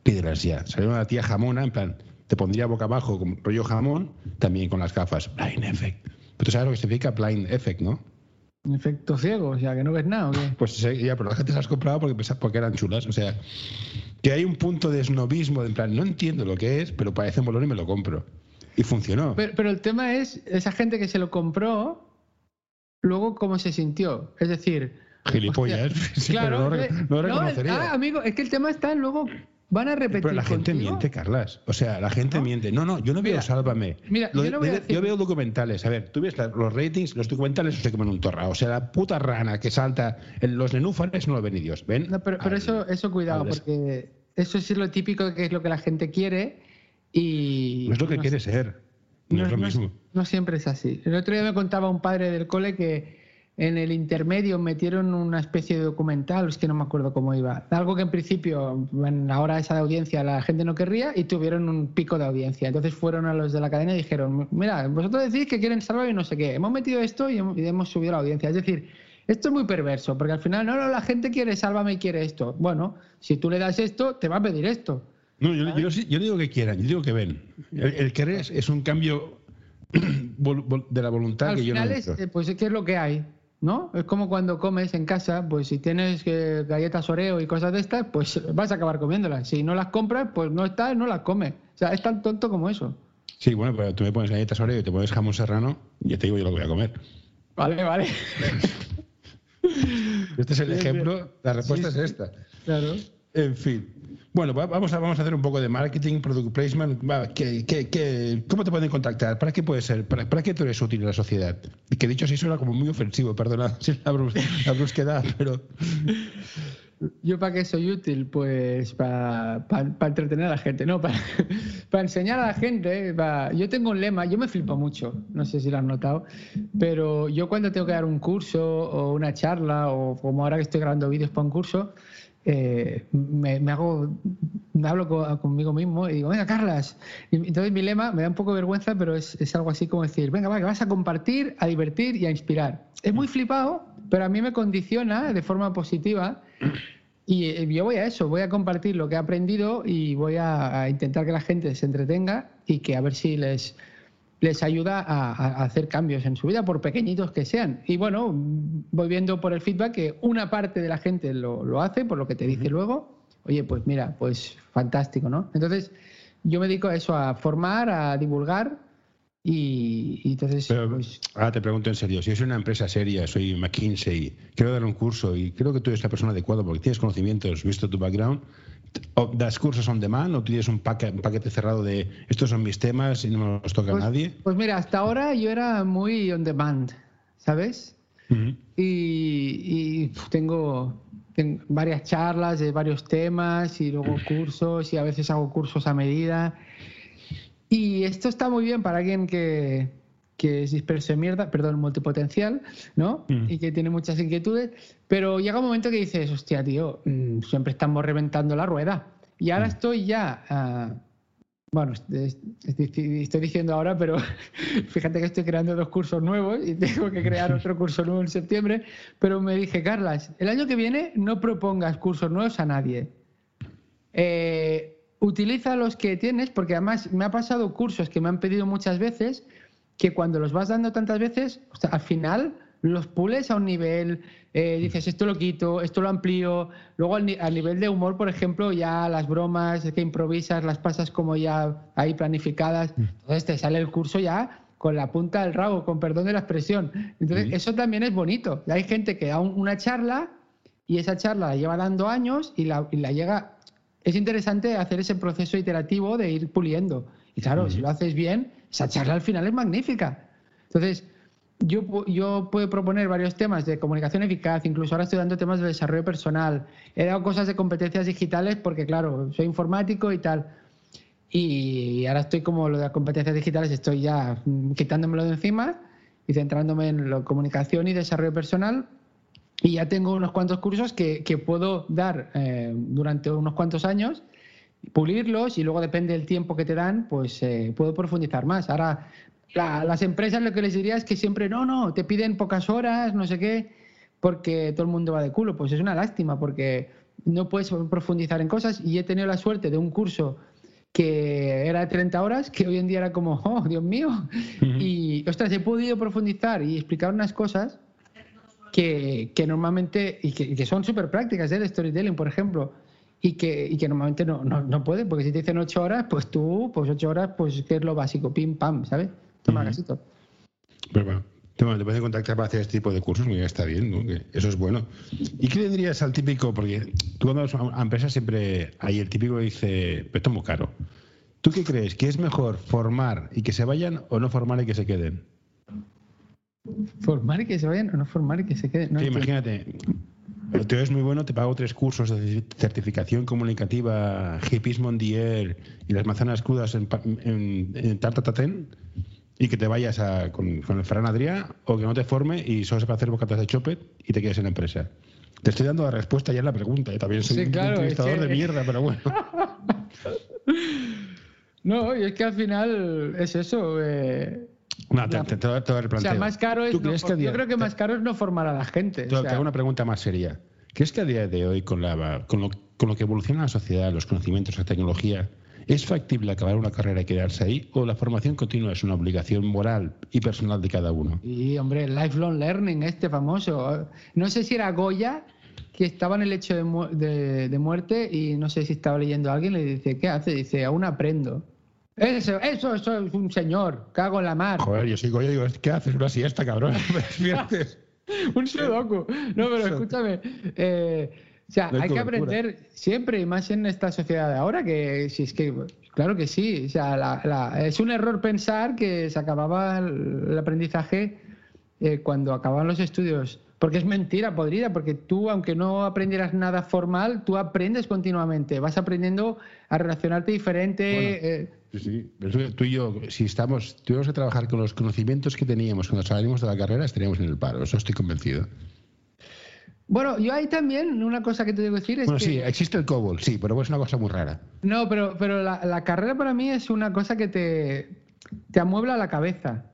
Pídelas ya. Salió una tía jamona, en plan, te pondría boca abajo con rollo jamón, también con las gafas. Blind effect. Pero tú sabes lo que significa blind effect, ¿no? Efecto ciego, o sea, que no ves nada. ¿o qué? Pues sí, ya, pero la gente se las compraba porque, porque eran chulas. O sea, que hay un punto de snobismo, de en plan, no entiendo lo que es, pero parece molón y me lo compro. Y funcionó. Pero, pero el tema es, esa gente que se lo compró, luego cómo se sintió. Es decir, Gilipollas. Sí, claro, pero no, eh, no no, ah, amigo, es que el tema está luego van a repetir. Pero la gente contigo. miente, Carlas. O sea, la gente ¿No? miente. No, no, yo no veo Mira, Sálvame. mira, Lo- yo no voy a yo- decir- yo veo documentales. A ver, tú ves la- los ratings, los documentales se comen un torrao. O sea, la puta rana que salta en los nenúfares no lo ven ni Dios. ¿Ven? No, pero, eso, eso cuidado, al porque eso sí es lo típico que es lo que la gente quiere y. No es lo que no quiere ser. No, es lo mismo. no siempre es así. El otro día me contaba un padre del cole que en el intermedio metieron una especie de documental, es que no me acuerdo cómo iba. Algo que en principio, en la hora esa de audiencia, la gente no querría y tuvieron un pico de audiencia. Entonces fueron a los de la cadena y dijeron: Mira, vosotros decís que quieren salvar y no sé qué. Hemos metido esto y hemos, y hemos subido la audiencia. Es decir, esto es muy perverso, porque al final, no, no, la gente quiere sálvame y quiere esto. Bueno, si tú le das esto, te va a pedir esto. No, yo, yo, yo no digo que quieran, yo digo que ven. El, el querer es, es un cambio de la voluntad Al que yo no es, eh, pues, ¿qué es lo que hay? ¿No? Es como cuando comes en casa, pues si tienes eh, galletas Oreo y cosas de estas, pues vas a acabar comiéndolas. Si no las compras, pues no estás, no las comes. O sea, es tan tonto como eso. Sí, bueno, pero tú me pones galletas Oreo y te pones jamón serrano, y ya te digo yo lo que voy a comer. Vale, vale. Este es el ejemplo, la respuesta Sí, es esta. claro. En fin. Bueno, va- vamos a, vamos a hacer un poco de marketing, product placement. ¿qué- qué- qué- cómo te pueden contactar? ¿Para qué puede ser? ¿Para, para qué tú eres útil en la sociedad? Y que dicho así suena como muy ofensivo, perdona la, brus- la brusquedad, pero... ¿Yo para qué soy útil? Pues para entretener a la gente, no, para, para enseñar a la gente. pa- yo tengo un lema, yo me flipo mucho, no sé si lo has notado, pero yo cuando tengo que dar un curso o una charla o como ahora que estoy grabando vídeos para un curso, eh, me, hago, me hablo co- conmigo mismo y digo, venga, Carlas. Y entonces mi lema me da un poco vergüenza, pero es, es algo así como decir, venga, va, que vas a compartir, a divertir y a inspirar. Es muy flipado, pero a mí me condiciona de forma positiva. Y eh, yo voy a eso, voy a compartir lo que he aprendido y voy a intentar que la gente se entretenga y que a ver si les, les ayuda a, a hacer cambios en su vida, por pequeñitos que sean. Y bueno, voy viendo por el feedback que una parte de la gente lo, lo hace, por lo que te dice luego. Oye, pues mira, pues fantástico, ¿no? Entonces, yo me dedico a eso, a formar, a divulgar y, y entonces, Pero pues, ahora te pregunto en serio, si soy una empresa seria, soy McKinsey, quiero dar un curso y creo que tú eres la persona adecuada porque tienes conocimientos, visto tu background, das cursos on demand o tienes un, paque- un paquete cerrado de estos son mis temas y no me los toca a pues, nadie. pues mira, hasta ahora yo era muy on demand, ¿sabes? Y, y, pf, tengo, tengo varias charlas de varios temas y luego cursos y a veces hago cursos a medida. Y esto está muy bien para alguien que, que es disperso de mierda, perdón, multipotencial, ¿no? Mm. Y que tiene muchas inquietudes, pero llega un momento que dices, hostia, tío, mm, siempre estamos reventando la rueda. Y ahora Mm. estoy ya... ah, bueno, es- es- estoy diciendo ahora, pero fíjate que estoy creando dos cursos nuevos y tengo que crear otro curso nuevo en septiembre. Pero me dije, Carlas, el año que viene no propongas cursos nuevos a nadie. Eh, utiliza los que tienes, porque además me ha pasado cursos que me han pedido muchas veces, que cuando los vas dando tantas veces, o sea, al final los pules a un nivel, eh, dices, esto lo quito, esto lo amplío, luego al ni- a nivel de humor, por ejemplo, ya las bromas que improvisas las pasas como ya ahí planificadas, entonces te sale el curso ya con la punta del rabo, con perdón de la expresión. Entonces, Sí. eso también es bonito. Hay gente que da un- una charla y esa charla la lleva dando años y la, y la llega... Es interesante hacer ese proceso iterativo de ir puliendo. Y claro, si lo haces bien, esa charla al final es magnífica. Entonces, yo, yo puedo proponer varios temas de comunicación eficaz, incluso ahora estoy dando temas de desarrollo personal. He dado cosas de competencias digitales porque, claro, soy informático y tal. Y ahora estoy como lo de las competencias digitales, estoy ya mm, quitándomelo de encima y centrándome en la comunicación y desarrollo personal. Y ya tengo unos cuantos cursos que, que puedo dar eh, durante unos cuantos años, pulirlos y luego depende del tiempo que te dan, pues eh, puedo profundizar más. Ahora, la- las empresas lo que les diría es que siempre, no, no, te piden pocas horas, no sé qué, porque todo el mundo va de culo. Pues es una lástima porque no puedes profundizar en cosas y he tenido la suerte de un curso que era de 30 horas, que hoy en día era como, oh, Dios mío. Y, ostras, he podido profundizar y explicar unas cosas que, que normalmente, y que, y que son súper prácticas, ¿eh? de storytelling, por ejemplo, y que, y que normalmente no, no, no pueden, porque si te dicen 8 horas, pues tú, pues 8 horas, pues que es lo básico, pim, pam, ¿sabes? Toma Ujú. casito. Pero bueno, Te, te pueden contactar para hacer este tipo de cursos, mira, está bien, ¿no? Que eso es bueno. ¿Y qué le dirías al típico? Porque tú cuando vas a empresas siempre hay el típico que dice, pero esto es muy caro. ¿Tú qué crees? ¿Que es mejor formar y que se vayan o no formar y que se queden? ¿Formar y que se vayan o no formar y que se queden? No Sí, imagínate, el tío es muy bueno, te pago tres cursos de certificación comunicativa, hipismo en Dier y las manzanas crudas en, en, en Tartatatén y que te vayas a- con, con el Fran Adrià o que no te forme y solo sepa hacer bocatas de chopet y te quedes en la empresa. Te estoy dando la respuesta ya en la pregunta. ¿eh? También soy Sí, un claro, es entrevistador que- de mierda, pero bueno. No, y es que al final es eso. eh, No, te, te, te o sea, más caro es. ¿Tú no crees for- que a día- yo creo que más caro es no formar a la gente. Te, o te sea, hago una pregunta más seria. ¿Crees que a día de hoy, con, la, con, lo, con lo que evoluciona la sociedad, los conocimientos, la tecnología, es factible acabar una carrera y quedarse ahí? ¿O la formación continua es una obligación moral y personal de cada uno? Y, hombre, el lifelong learning, este famoso. No sé si era Goya, que estaba en el hecho de, mu- de- de muerte, y no sé si estaba leyendo a alguien, le dice, ¿qué hace? Dice, aún aprendo. Eso, eso, eso es un señor, cago en la mar. Joder, yo sigo yo digo, ¿qué haces una siesta, cabrón? Un sudoku. No, pero escúchame. eh, o sea, No hay hay que aprender siempre, y más en esta sociedad de ahora, que si es que, claro que sí. O sea, la- la- es un error pensar que se acababa el, el aprendizaje eh, cuando acababan los estudios. Porque es mentira podrida, porque tú, aunque no aprendieras nada formal, tú aprendes continuamente. Vas aprendiendo a relacionarte diferente. Bueno. eh, Sí, sí. Pero tú y yo, si estamos, tuviéramos que trabajar con los conocimientos que teníamos cuando salimos de la carrera, estaríamos en el paro. Eso estoy convencido. Bueno, yo ahí también, una cosa que te debo decir es Bueno, que... sí, existe el COBOL, sí, pero es una cosa muy rara. No, pero, pero la, la carrera para mí es una cosa que te, te amuebla la cabeza.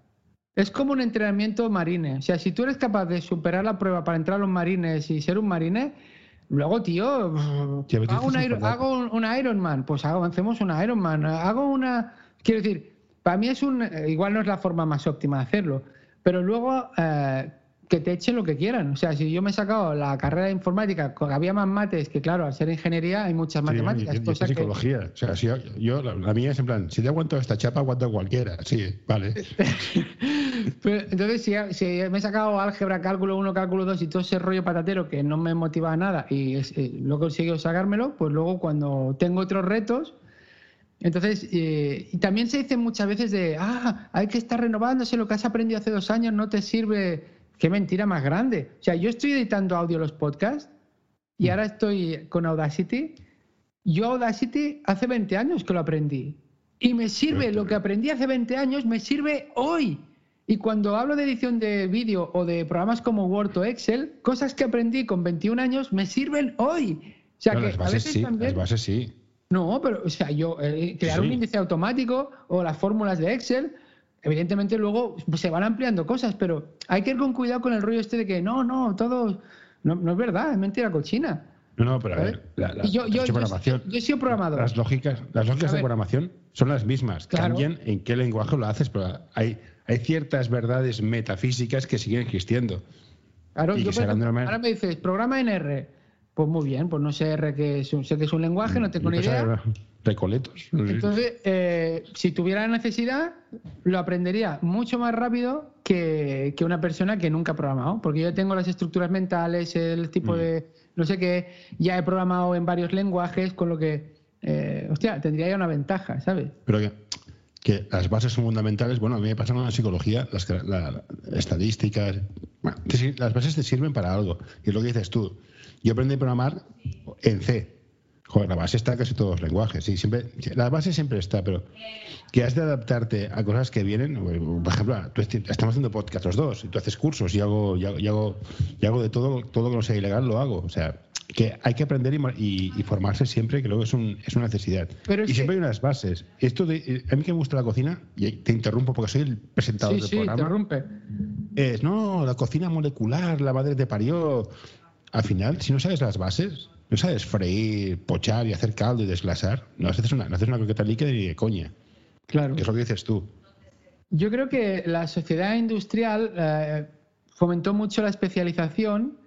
Es como un entrenamiento marine. O sea, si tú eres capaz de superar la prueba para entrar a los marines y ser un marine, luego, tío, hago, un Iron- verdad. hago un, un Ironman, pues hago, hacemos un Ironman. Hago una... Quiero decir, para mí es un... eh, Igual no es la forma más óptima de hacerlo, pero luego eh, que te echen lo que quieran. O sea, si yo me he sacado la carrera de informática, había más mates, que claro, al ser ingeniería hay muchas matemáticas. Sí, y- y cosa que- psicología. O sea, si yo, yo- la, la mía es en plan, si te aguanto esta chapa, aguanto cualquiera. Sí, vale. Pero, entonces, si, si me he sacado álgebra, cálculo 1, cálculo 2 y todo ese rollo patatero que no me motiva nada y es- eh, lo he conseguido sacármelo, pues luego cuando tengo otros retos, entonces, eh, y también se dice muchas veces de, ah, hay que estar renovándose, lo que has aprendido hace dos años no te sirve. Qué mentira más grande. O sea, yo estoy editando audio los podcasts y ahora estoy con Audacity. Yo Audacity hace 20 años que lo aprendí. Y me sirve, lo que aprendí hace 20 años me sirve hoy. Y cuando hablo de edición de vídeo o de programas como Word o Excel, cosas que aprendí con 21 años me sirven hoy. O sea No, que las a bases veces sí, también... las bases sí. No, pero, o sea, yo eh, crear Sí. un índice automático o las fórmulas de Excel, evidentemente luego pues, se van ampliando cosas, pero hay que ir con cuidado con el rollo este de que no, no, todo. No, no es verdad, es mentira cochina. No, no, pero a ¿sabes? ver, la, la- yo, yo, yo, programación, yo he sido programador. las lógicas, las lógicas A de ver. programación son las mismas. Claro. Cambian en qué lenguaje lo haces, pero hay, hay ciertas verdades metafísicas que siguen existiendo. Claro, yo, que ejemplo, manera- ahora me dices, programa en R. Pues muy bien, pues no sé R que es un, sé que es un lenguaje, no tengo Y ni idea. Recoletos. Entonces, eh, si tuviera la necesidad, lo aprendería mucho más rápido que, que una persona que nunca ha programado, porque yo tengo las estructuras mentales, el tipo Mm. de, no sé qué, ya he programado en varios lenguajes, con lo que, eh, hostia, tendría ya una ventaja, ¿sabes? Pero que, que las bases son fundamentales. Bueno, a mí me pasa en la psicología, las la- estadísticas. Bueno, las bases te sirven para algo. Y es lo que dices tú. Yo aprendí a programar en C. Joder, la base está en casi todos los lenguajes. Sí, siempre, la base siempre está, pero que has de adaptarte a cosas que vienen. Por ejemplo, tú esti- estamos haciendo podcast los dos, y tú haces cursos y hago, y hago, y hago, y hago de todo, todo lo que no sea ilegal, lo hago. O sea, que hay que aprender y, y- formarse siempre, que luego es, un- es una necesidad. Pero es y siempre que- hay unas bases. Esto de, eh, a mí que me gusta la cocina, y te interrumpo porque soy el presentador Sí, del sí, programa. interrumpe. Es, no, la cocina molecular, la madre te parió. Al final, si no sabes las bases, no sabes freír, pochar y hacer caldo y desglasar, no haces una, no haces una croqueta líquida ni de coña, Claro. que es lo que dices tú. Yo creo que la sociedad industrial eh, fomentó mucho la especialización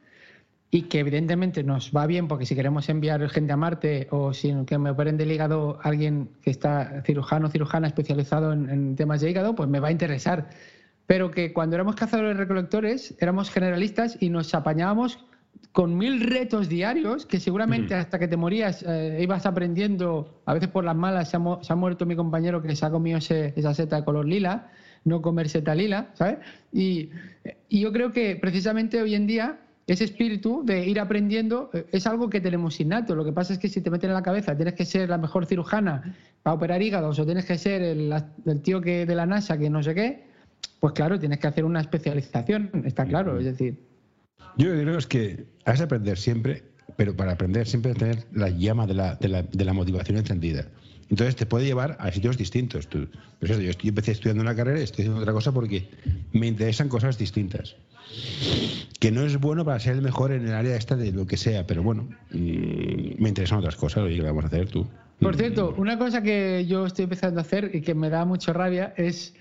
y que evidentemente nos va bien porque si queremos enviar gente a Marte o si que me operen del hígado alguien que está cirujano o cirujana especializado en, en temas de hígado, pues me va a interesar. pero que cuando éramos cazadores recolectores éramos generalistas y nos apañábamos con mil retos diarios que seguramente hasta que te morías eh, ibas aprendiendo, a veces por las malas se ha, mu- se ha muerto mi compañero que se ha comido ese- esa seta de color lila, no comer seta lila, ¿sabes? Y, y yo creo que precisamente hoy en día ese espíritu de ir aprendiendo eh, es algo que tenemos innato. Lo que pasa es que si te meten en la cabeza tienes que ser la mejor cirujana para operar hígados o tienes que ser el, el tío que de la NASA que no sé qué, pues claro, tienes que hacer una especialización, está claro. Es decir, Yo creo es que has de aprender siempre, pero para aprender siempre que tener la llama de la, de la, de la motivación encendida. Entonces te puede llevar a sitios distintos. Tú, eso, yo, estoy- yo empecé estudiando una carrera y estoy haciendo otra cosa porque me interesan cosas distintas. Que no es bueno para ser el mejor en el área esta de lo que sea, pero bueno, mm, me interesan otras cosas. Oye, ¿qué vamos a hacer tú? Por cierto, una cosa que yo estoy empezando a hacer y que me da mucha rabia es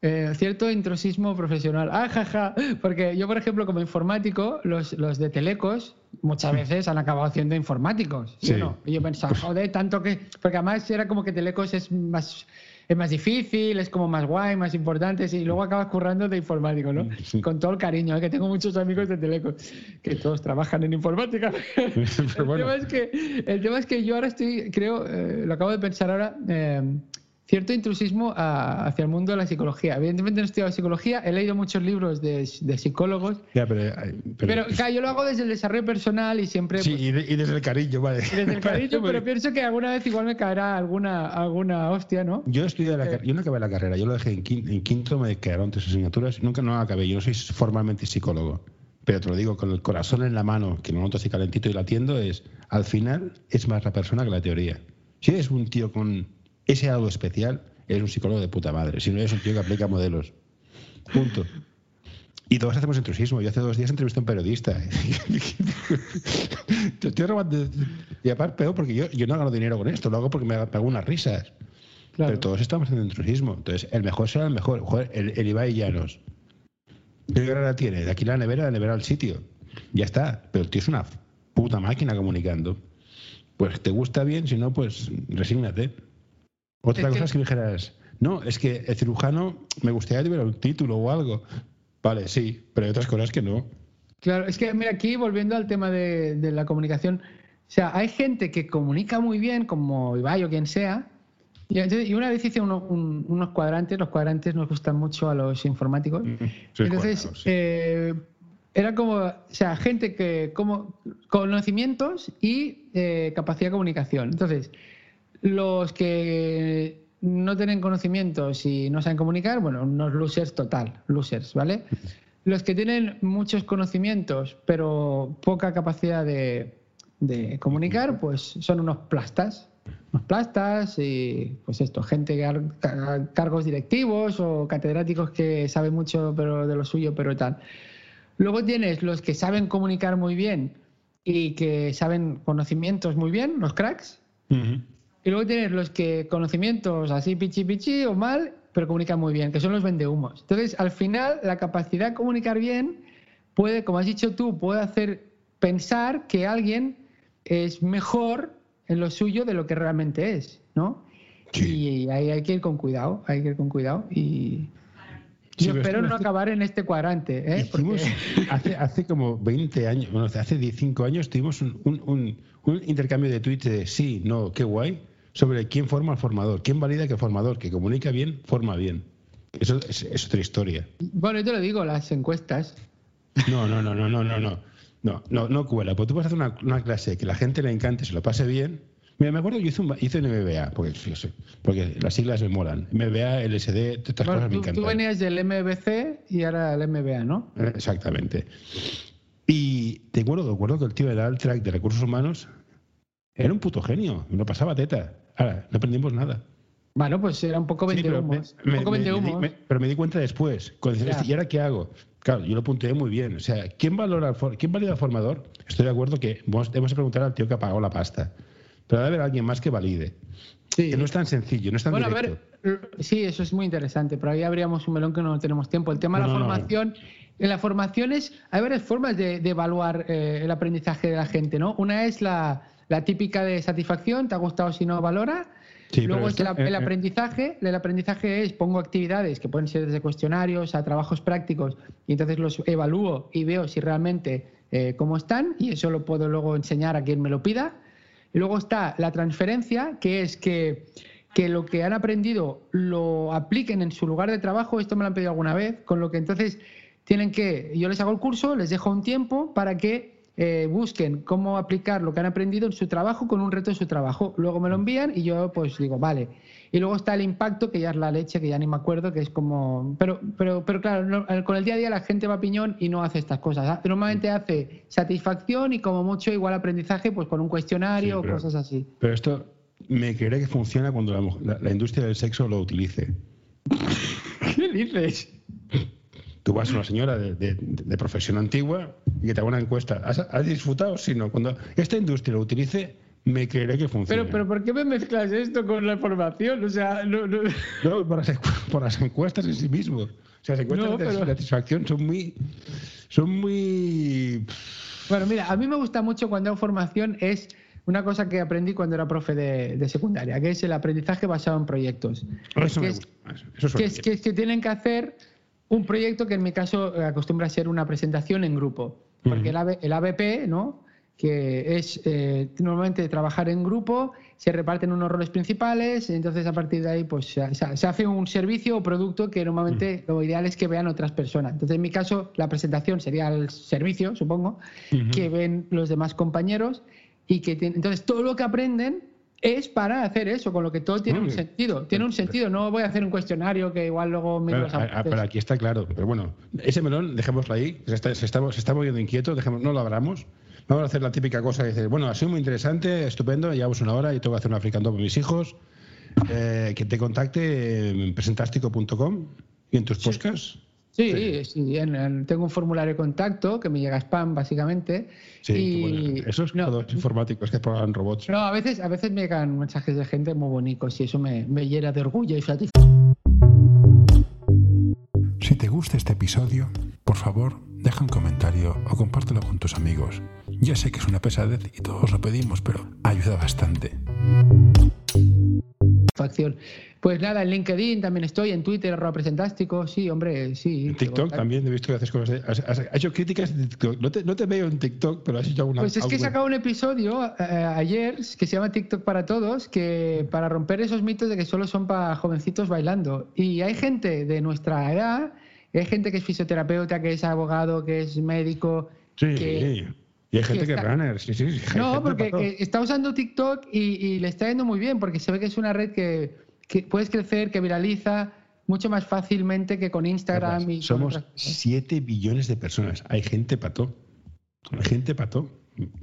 eh, cierto intrusismo profesional. Ah, jaja. Porque yo, por ejemplo, como informático, los, los de Telecos muchas veces han acabado siendo informáticos. ¿sí o Sí. no? Y yo pensaba, joder, tanto que. Porque además era como que Telecos es más. Es más difícil, es como más guay, más importante, y luego acabas currando de informático, ¿no? Sí. Con todo el cariño, ¿eh? que tengo muchos amigos de Telecos que todos trabajan en informática. Pero el, bueno. tema es que, el tema es que yo ahora estoy, creo, eh, lo acabo de pensar ahora, cierto intrusismo a- hacia el mundo de la psicología. Evidentemente no he estudiado psicología, he leído muchos libros de, de psicólogos, Ya, pero, ay, pero- pero claro, yo lo hago desde el desarrollo personal y siempre... sí, pues, y, de- y desde el cariño, vale. desde el cariño, pero pienso que alguna vez igual me caerá alguna, alguna hostia, ¿no? Yo estudié la Eh. yo no acabé la carrera, yo lo dejé en quinto, en quinto me quedaron tres asignaturas, nunca no la acabé, yo no soy formalmente psicólogo, pero te lo digo con el corazón en la mano, que lo noto así calentito y latiendo, es, al final es más la persona que la teoría. Si eres un tío con ese algo especial, eres un psicólogo de puta madre, si no eres un tío que aplica modelos. Punto. Y todos hacemos intrusismo. Yo hace dos días entrevisté a un periodista. Te estoy robando. Y aparte, peor, porque yo, yo no gano dinero con esto, lo hago porque me hago unas risas. Claro. Pero todos estamos haciendo intrusismo. Entonces, el mejor será el mejor. Joder, el, el Ibai Llanos. ¿Qué carrera tiene? De aquí la nevera, la nevera al sitio. Ya está. Pero el tío es una puta máquina comunicando. Pues te gusta bien, si no, pues resígnate. Otra Es cosa que- es que dijeras, no, es que el cirujano me gustaría que tuviera un título o algo. Vale, sí, pero hay otras cosas que no. Claro, es que mira, aquí volviendo al tema de, de la comunicación, o sea, hay gente que comunica muy bien, como Ibai o quien sea, y, una vez hice uno- un- unos cuadrantes, los cuadrantes nos gustan mucho a los informáticos, Sí, entonces cuadrados, sí. eh, era como, o sea, gente que, como conocimientos y eh, capacidad de comunicación. Entonces, los que no tienen conocimientos y no saben comunicar, bueno, unos losers total, losers, ¿vale? Los que tienen muchos conocimientos pero poca capacidad de, de comunicar, pues son unos plastas. Unos plastas y pues esto, gente que har- ca- cargos directivos o catedráticos que saben mucho pero de lo suyo, pero tal. Luego tienes los que saben comunicar muy bien y que saben conocimientos muy bien, los cracks, Ujú. Y luego tienes los que conocimientos así pichi pichi o mal, pero comunican muy bien, que son los vendehumos. Entonces, al final, la capacidad de comunicar bien puede, como has dicho tú, puede hacer pensar que alguien es mejor en lo suyo de lo que realmente es, ¿no? Sí. Y ahí hay que ir con cuidado, hay que ir con cuidado. Y yo pero espero no acabar en este cuadrante, ¿eh? Hicimos, Porque- hace, hace como 20 años, bueno, hace 15 años tuvimos un, un- un- un intercambio de tweets de sí, no, qué guay, sobre quién forma al formador, quién valida que el formador, que comunica bien, forma bien. Eso es, es otra historia. Bueno, yo te lo digo, las encuestas. No, no, no, no, no, no, no. No, no, no cuela. Pues tú vas a hacer una, una clase que la gente le encante, se lo pase bien. Mira, me acuerdo que hice un, hice un MBA, porque, porque las siglas me molan. MBA, LSD, todas estas Bueno, cosas me tú, encantan. tú venías del MBC y ahora el MBA, ¿no? Exactamente. Y te acuerdo, te acuerdo que el tío del Altrack de recursos humanos era un puto genio, no pasaba teta. Ahora, no aprendimos nada. Bueno, pues era un poco Sí, pero vendehumos. me- un poco me- me- vendehumos. me- pero me di cuenta después. Cuando dices, Ya. ¿y ahora qué hago? Claro, yo lo punteé muy bien. O sea, ¿quién valora quién valida al formador? Estoy de acuerdo que hemos de preguntar al tío que ha pagado la pasta. Pero debe haber alguien más que valide. Sí. Que no es tan sencillo, no es tan Bueno, a ver, sí, eso es muy interesante, pero ahí habríamos un melón que no tenemos tiempo. El tema de la No, no, no. formación, en la formación es, hay varias formas de, de evaluar eh, el aprendizaje de la gente, ¿no? Una es la, la típica de satisfacción, te ha gustado si no valora. Sí, Luego es el, esto, el eh, eh. aprendizaje. El aprendizaje es pongo actividades que pueden ser desde cuestionarios a trabajos prácticos y entonces los evalúo y veo si realmente eh, cómo están y eso lo puedo luego enseñar a quien me lo pida. Luego está la transferencia, que es que, que lo que han aprendido lo apliquen en su lugar de trabajo. Esto me lo han pedido alguna vez, con lo que entonces tienen que, yo les hago el curso, les dejo un tiempo para que eh, busquen cómo aplicar lo que han aprendido en su trabajo con un reto de su trabajo. Luego me lo envían y yo pues digo, vale. Y luego está el impacto, que ya es la leche, que ya ni me acuerdo, que es como... Pero, pero, pero claro, no- con el día a día la gente va a piñón y no hace estas cosas. ¿ah? Normalmente hace satisfacción y como mucho igual aprendizaje pues con un cuestionario Sí, o cosas así. Pero esto me cree que funciona cuando la- la industria del sexo lo utilice. ¿Qué dices? Tú vas a una señora de, de- de profesión antigua y que te haga una encuesta. ¿Has, has disfrutado? Sí, no. Cuando esta industria lo utilice, me creeré que funciona. Pero, pero ¿por qué me mezclas esto con la formación? O sea, no, no... No, por las, por las encuestas en sí mismo. O sea, las encuestas No, de pero- satisfacción son muy. Son muy. Bueno, mira, a mí me gusta mucho cuando hago formación es una cosa que aprendí cuando era profe de, de secundaria, que es el aprendizaje basado en proyectos. Eso que me es- gusta. Eso que es, que es que tienen que hacer un proyecto que en mi caso eh, acostumbra a ser una presentación en grupo. Porque el, AB el ABP, ¿no? que es eh, normalmente trabajar en grupo, se reparten unos roles principales, entonces a partir de ahí pues se, hace un servicio o producto que normalmente lo ideal es que vean otras personas. Entonces en mi caso la presentación sería el servicio, supongo, que ven los demás compañeros y que entonces todo lo que aprenden es para hacer eso, con lo que todo tiene un Mm. sentido. Tiene un sentido. No voy a hacer un cuestionario que igual luego me Pero, a- a- pero aquí está claro. Pero bueno, ese melón, dejémoslo ahí. Se está, se está, se está moviendo inquieto, dejemos, no lo abramos. Vamos a hacer la típica cosa que dices, bueno, ha sido muy interesante, estupendo, llevamos una hora y tengo que hacer una fricando con mis hijos. Eh, que te contacte en presentástico.com y en tus podcasts. Sí, sí, en- en- tengo un formulario de contacto que me llega spam básicamente. Sí, y, bueno, eso es no, todo informáticos que programan robots. no, a veces, a veces me llegan mensajes de gente muy bonitos y eso me, me llena de orgullo y satisfacción. Si te gusta este episodio, por favor, deja un comentario o compártelo con tus amigos. Ya sé que es una pesadez y todos lo pedimos, pero ayuda bastante. Pues nada, en LinkedIn también estoy, en Twitter, arroba presentástico, sí, hombre, sí. En TikTok también he visto que haces cosas. de- has, has hecho críticas de TikTok. No te, no te veo en TikTok, pero has hecho alguna. Pues es que he sacado un episodio eh, ayer que se llama TikTok para todos, que para romper esos mitos de que solo son para jovencitos bailando. Y hay gente de nuestra edad, hay gente que es fisioterapeuta, que es abogado, que es médico. Sí, que- y hay gente que, está- es runner. Sí, sí, No, porque eh, está usando TikTok y, y le está yendo muy bien, porque se ve que es una red que, que puedes crecer, que viraliza mucho más fácilmente que con Instagram y Somos otras cosas. 7 billones de personas. Hay gente pató. Hay gente pató.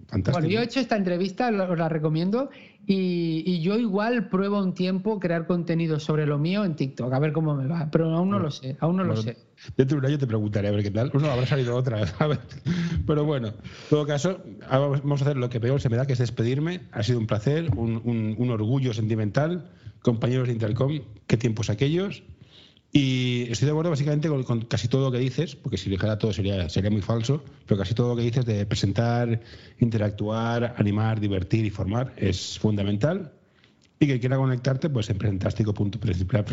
Fantástico. Bueno, yo he hecho esta entrevista, os la recomiendo, y, y yo igual pruebo un tiempo crear contenido sobre lo mío en TikTok, a ver cómo me va, pero aún no lo sé, aún no lo sé. Dentro de un año te preguntaré a ver qué tal. Uno habrá salido otra. ¿sabes? Pero bueno, en todo caso, vamos a hacer lo que peor se me da, que es despedirme. Ha sido un placer, un, un- un orgullo sentimental. Compañeros de Intercom, qué tiempos aquellos. Y estoy de acuerdo básicamente con, con casi todo lo que dices, porque si dijera todo sería, sería muy falso, pero casi todo lo que dices de presentar, interactuar, animar, divertir y formar es fundamental. Y que quiera conectarte, pues en presentástico.principal.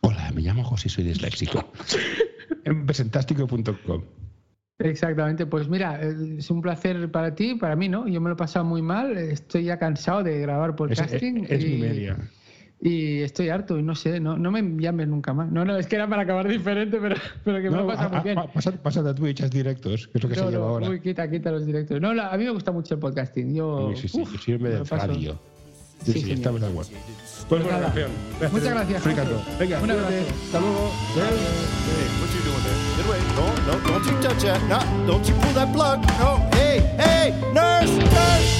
Hola, me llamo José soy disléxico. en presentástico.com. Exactamente, pues mira, es un placer para ti, para mí, ¿no? Yo me lo he pasado muy mal, estoy ya cansado de grabar podcasting. es- es mi y- media. Y estoy harto y no sé, no, no me llames nunca más. No, no, es que era para acabar diferente, pero, pero que me lo No, he pasado a- muy bien. pasa- Pásate a Twitch, haz directos, que es lo que No, se lleva ahora. uy, quita, quita los directos. No, la- a mí me gusta mucho el podcasting. Yo, Sí, sí, sí, uf, que sirve me de radio. Sí, Sí, sí, estamos de acuerdo. Pues bueno, nada. campeón. Muchas gracias. Venga, Un abrazo. Hasta luego. No, no, don't you touch that. No, don't you pull that plug. No, hey, hey, nurse, nurse.